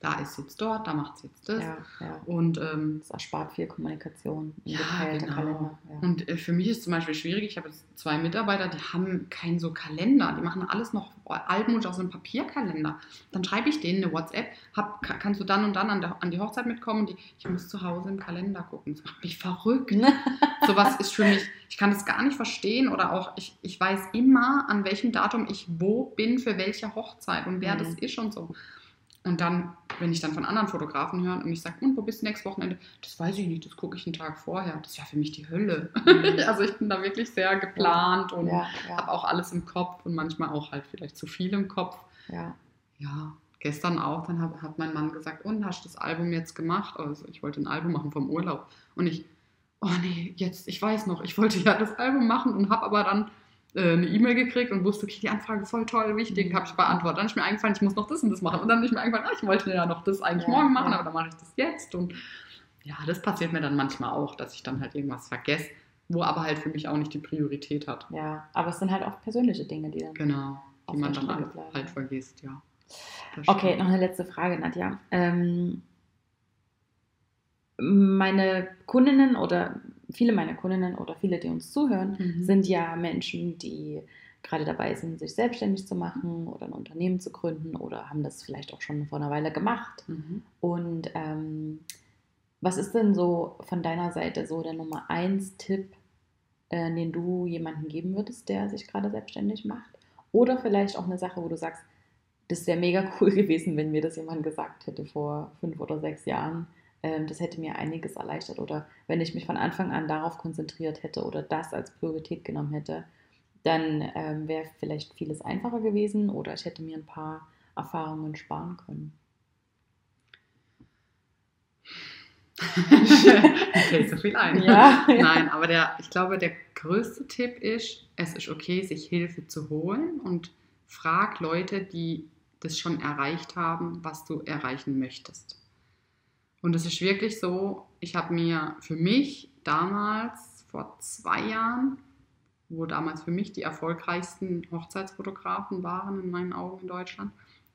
da ist jetzt dort, da macht es jetzt das. Ja, ja. Und ähm, das erspart viel Kommunikation im ja, genau. Kalender. Ja. Und äh, für mich ist zum Beispiel schwierig, ich habe jetzt zwei Mitarbeiter, die haben keinen so Kalender, die machen alles noch altmodisch aus einem Papierkalender. Dann schreibe ich denen eine WhatsApp, hab, kannst du dann und dann an, der, an die Hochzeit mitkommen? Die, ich muss zu Hause im Kalender gucken. Das macht mich verrückt. Sowas ist für mich, ich kann das gar nicht verstehen oder auch, ich, ich weiß immer, an welchem Datum ich wo bin, für welche Hochzeit und wer mhm. das ist und so. Und dann, wenn ich dann von anderen Fotografen höre und ich sage, und wo bist du nächstes Wochenende? Das weiß ich nicht, das gucke ich einen Tag vorher. Das wäre für mich die Hölle. Mhm. also ich bin da wirklich sehr geplant und ja, ja. habe auch alles im Kopf und manchmal auch halt vielleicht zu viel im Kopf. Ja. Ja, gestern auch, dann hat, hat mein Mann gesagt, und hast du das Album jetzt gemacht? Also ich wollte ein Album machen vom Urlaub. Und ich, oh nee, jetzt, ich weiß noch, ich wollte ja das Album machen und habe aber dann eine E-Mail gekriegt und wusste, okay, die Anfrage ist voll toll, wichtig, Mhm. habe ich beantwortet. Dann ist mir eingefallen, ich muss noch das und das machen. Und dann ist mir eingefallen, ah, ich wollte ja noch das eigentlich Ja, morgen machen, ja. aber dann mache ich das jetzt. Und ja, das passiert mir dann manchmal auch, dass ich dann halt irgendwas vergesse, wo aber halt für mich auch nicht die Priorität hat. Ja, aber es sind halt auch persönliche Dinge, die dann. Genau, die man dann halt, halt vergisst, ja. Okay, noch eine letzte Frage, Nadja. Ähm, meine Kundinnen oder viele meiner Kundinnen oder viele, die uns zuhören, Mhm. sind ja Menschen, die gerade dabei sind, sich selbstständig zu machen oder ein Unternehmen zu gründen oder haben das vielleicht auch schon vor einer Weile gemacht. Mhm. Und ähm, was ist denn so von deiner Seite so der Nummer eins Tipp, äh, den du jemandem geben würdest, der sich gerade selbstständig macht? Oder vielleicht auch eine Sache, wo du sagst, das wäre mega cool gewesen, wenn mir das jemand gesagt hätte vor fünf oder sechs Jahren. Ähm, das hätte mir einiges erleichtert. Oder wenn ich mich von Anfang an darauf konzentriert hätte oder das als Priorität genommen hätte, dann ähm, wäre vielleicht vieles einfacher gewesen oder ich hätte mir ein paar Erfahrungen sparen können. Fällt so viel ein. Ja. Nein, aber der, ich glaube, der größte Tipp ist, es ist okay, sich Hilfe zu holen und frag Leute, die das schon erreicht haben, was du erreichen möchtest. Und es ist wirklich so, ich habe mir für mich damals, vor zwei Jahren, wo damals für mich die erfolgreichsten Hochzeitsfotografen waren in meinen Augen in Deutschland,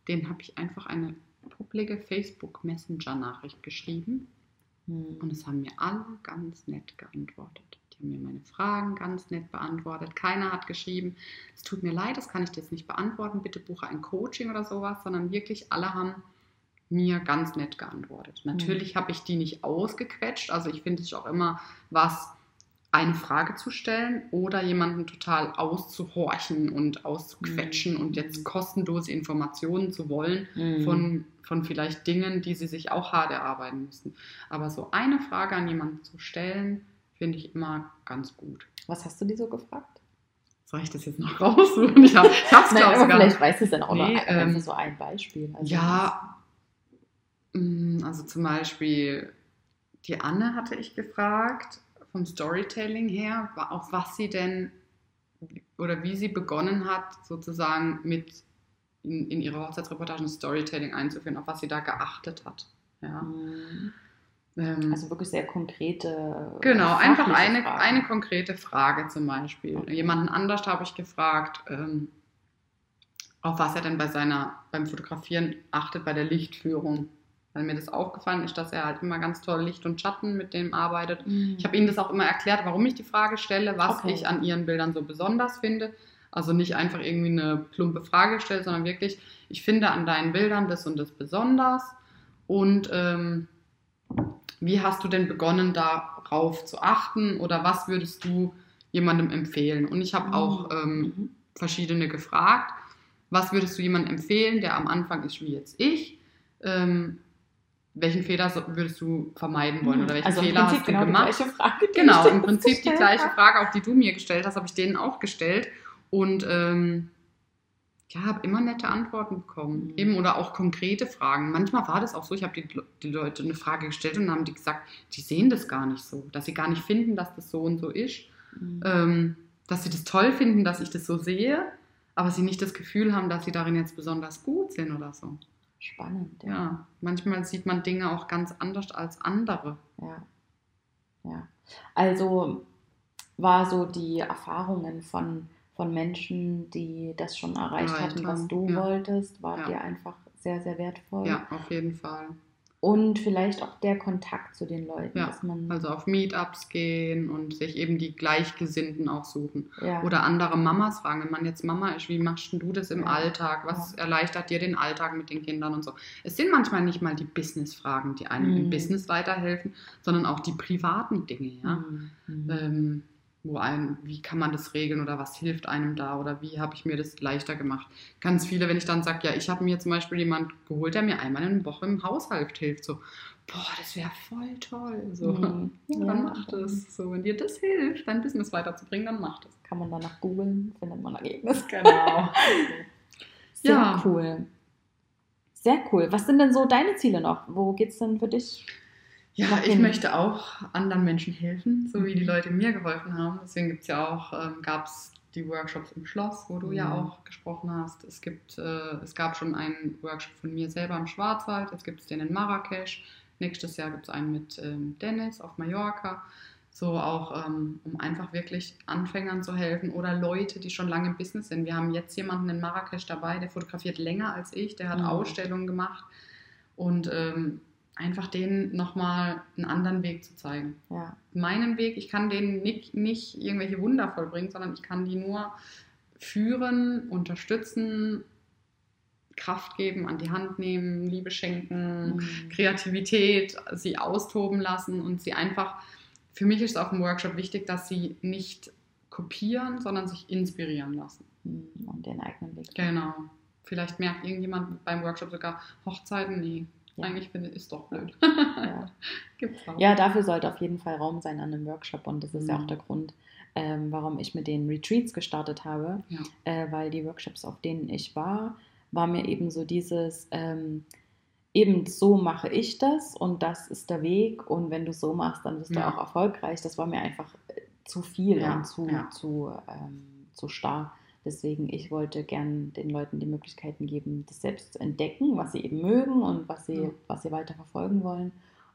denen habe ich einfach eine publige Facebook-Messenger-Nachricht geschrieben Hm. und es haben mir alle ganz nett geantwortet. Die haben mir meine Fragen ganz nett beantwortet. Keiner hat geschrieben, es tut mir leid, das kann ich dir jetzt nicht beantworten, bitte buche ein Coaching oder sowas, sondern wirklich alle haben mir ganz nett geantwortet. Natürlich habe ich die nicht ausgequetscht, also ich finde es auch immer was, eine Frage zu stellen oder jemanden total auszuhorchen und auszuquetschen Mhm. und jetzt kostenlose Informationen zu wollen Hm. von, von vielleicht Dingen, die sie sich auch hart erarbeiten müssen. Aber so eine Frage an jemanden zu stellen, finde ich immer ganz gut. Was hast du die so gefragt? Soll ich das jetzt noch raussuchen? Ich habe es, Nein, glaube aber sogar. vielleicht weißt du es dann auch Nee, noch ähm, so ein Beispiel. Also Ja, also zum Beispiel die Anne hatte ich gefragt, vom Storytelling her, auf was sie denn oder wie sie begonnen hat, sozusagen mit in, in ihre Hochzeitsreportagen Storytelling einzuführen, auf was sie da geachtet hat. Ja. Hm. Ähm, Also wirklich sehr konkrete. Genau, fachliche einfach eine, Fragen. eine konkrete Frage zum Beispiel. Okay. Jemanden anders habe ich gefragt, ähm, auf was er denn bei seiner, beim Fotografieren achtet bei der Lichtführung. Weil mir das aufgefallen ist, dass er halt immer ganz toll Licht und Schatten mit dem arbeitet. Hm. Ich habe ihnen das auch immer erklärt, warum ich die Frage stelle, was Okay. ich an ihren Bildern so besonders finde. Also nicht einfach irgendwie eine plumpe Frage stelle, sondern wirklich, ich finde an deinen Bildern das und das besonders. Und ähm, wie hast du denn begonnen, darauf zu achten? Oder was würdest du jemandem empfehlen? Und ich habe auch ähm, Mhm. verschiedene gefragt. Was würdest du jemandem empfehlen, der am Anfang ist wie jetzt ich? Ähm, welchen Fehler würdest du vermeiden wollen? Oder welchen also Fehler hast du genau gemacht? die gleiche Frage. die Genau, im Prinzip die gleiche habe. Frage, auch die du mir gestellt hast, habe ich denen auch gestellt. Und ähm, ja, habe immer nette Antworten bekommen. Mhm. Eben oder auch konkrete Fragen. Manchmal war das auch so, ich habe die, die Leute eine Frage gestellt und dann haben die gesagt, die sehen das gar nicht so, dass sie gar nicht finden, dass das so und so ist. Mhm. Ähm, dass sie das toll finden, dass ich das so sehe, aber sie nicht das Gefühl haben, dass sie darin jetzt besonders gut sind oder so. Spannend, ja. Ja, manchmal sieht man Dinge auch ganz anders als andere. Ja. ja. Also war so die Erfahrungen von, von Menschen, die das schon erreicht Erreicht hatten, was du ja. wolltest, war Ja. dir einfach sehr, sehr wertvoll. Ja, auf jeden Fall. Und vielleicht auch der Kontakt zu den Leuten, Ja, dass man Also auf Meetups gehen und sich eben die Gleichgesinnten auch suchen. ja, Oder andere Mamas fragen, wenn man jetzt Mama ist, wie machst du das im Ja. Alltag? Was erleichtert dir den Alltag mit den Kindern und so? Es sind manchmal nicht mal die Business-Fragen, die einem im Mhm. Business weiterhelfen, sondern auch die privaten Dinge, ja. Mhm. Mhm. Ähm, wo ein, wie kann man das regeln oder was hilft einem da oder wie habe ich mir das leichter gemacht? Ganz viele, wenn ich dann sage, ja, ich habe mir zum Beispiel jemand geholt, der mir einmal in der Woche im Haushalt hilft, so, boah, das wäre voll toll. So, Mhm. ja, Ja. dann mach das. So, wenn dir das hilft, dein Business weiterzubringen, dann mach das. Kann man danach googeln, findet man Ergebnis. Genau. Sehr Ja. cool. Sehr cool. Was sind denn so deine Ziele noch? Wo geht's denn für dich? Ja, ich möchte auch anderen Menschen helfen, so wie die Mhm. Leute mir geholfen haben. Deswegen gibt's ja auch, ähm, gab es die Workshops im Schloss, wo du ja Mhm. auch gesprochen hast. Es gibt, äh, es gab schon einen Workshop von mir selber im Schwarzwald, jetzt gibt es den in Marrakesch. Nächstes Jahr gibt es einen mit ähm, Dennis auf Mallorca. So auch, ähm, um einfach wirklich Anfängern zu helfen oder Leute, die schon lange im Business sind. Wir haben jetzt jemanden in Marrakesch dabei, der fotografiert länger als ich, der hat Mhm. Ausstellungen gemacht und ähm, einfach denen nochmal einen anderen Weg zu zeigen Ja. meinen Weg. Ich kann denen nicht, nicht irgendwelche Wunder vollbringen, sondern ich kann die nur führen, unterstützen, Kraft geben, an die Hand nehmen, Liebe schenken, Mhm. Kreativität, sie austoben lassen und sie einfach, für mich ist es auf dem Workshop wichtig, dass sie nicht kopieren, sondern sich inspirieren lassen. Mhm. Und den eigenen Weg. Genau. Vielleicht merkt irgendjemand beim Workshop sogar Hochzeiten, nee, Ja. eigentlich finde ich, ist doch blöd. Ja. Ja, dafür sollte auf jeden Fall Raum sein an einem Workshop und das ist ja Mhm. auch der Grund, ähm, warum ich mit den Retreats gestartet habe, Ja. äh, weil die Workshops, auf denen ich war, war mir eben so dieses, ähm, eben so mache ich das und das ist der Weg und wenn du so machst, dann bist du Ja. auch erfolgreich. Das war mir einfach äh, zu viel Ja, und zu, ja. zu, ähm, zu starr. Deswegen, ich wollte gern den Leuten die Möglichkeiten geben, das selbst zu entdecken, was sie eben mögen und was sie, Ja. was sie weiter verfolgen wollen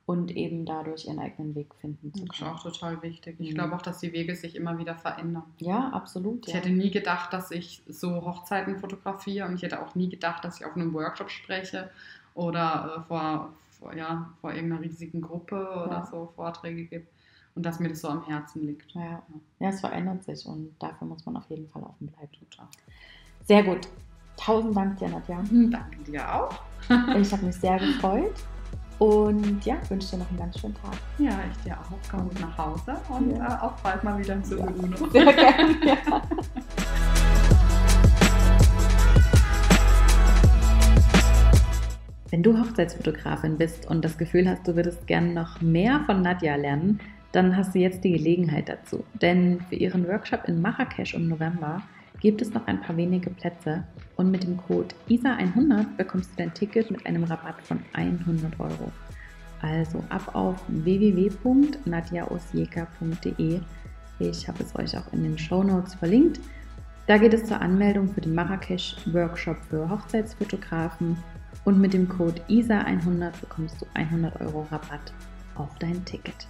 und eben dadurch ihren eigenen Weg finden zu Das ist können. auch total wichtig. Ich Mhm. glaube auch, dass die Wege sich immer wieder verändern. Ja, absolut. Ich Ja. hätte nie gedacht, dass ich so Hochzeiten fotografiere und ich hätte auch nie gedacht, dass ich auf einem Workshop spreche oder äh, vor, vor, ja, vor irgendeiner riesigen Gruppe oder Ja. so Vorträge gebe und dass mir das so am Herzen liegt. Ja. ja, es verändert sich und dafür muss man auf jeden Fall offen bleiben. Total. Sehr gut. Tausend Dank dir, Nadja. Danke dir auch. Ich habe mich sehr gefreut und ja, wünsche dir noch einen ganz schönen Tag. Ja, ich dir auch. Komm gut nach Hause und Ja. äh, auch bald mal wieder zu Ja. Uno. Sehr gerne. Ja. Wenn du Hochzeitsfotografin bist und das Gefühl hast, du würdest gern noch mehr von Nadja lernen, dann hast du jetzt die Gelegenheit dazu. Denn für ihren Workshop in Marrakesch im November gibt es noch ein paar wenige Plätze und mit dem Code ISA100 bekommst du dein Ticket mit einem Rabatt von 100 Euro. Also ab auf www.nadjaosjeka.de. Ich habe es euch auch in den Show Notes verlinkt. Da geht es zur Anmeldung für den Marrakesch Workshop für Hochzeitsfotografen und mit dem Code ISA100 bekommst du 100 Euro Rabatt auf dein Ticket.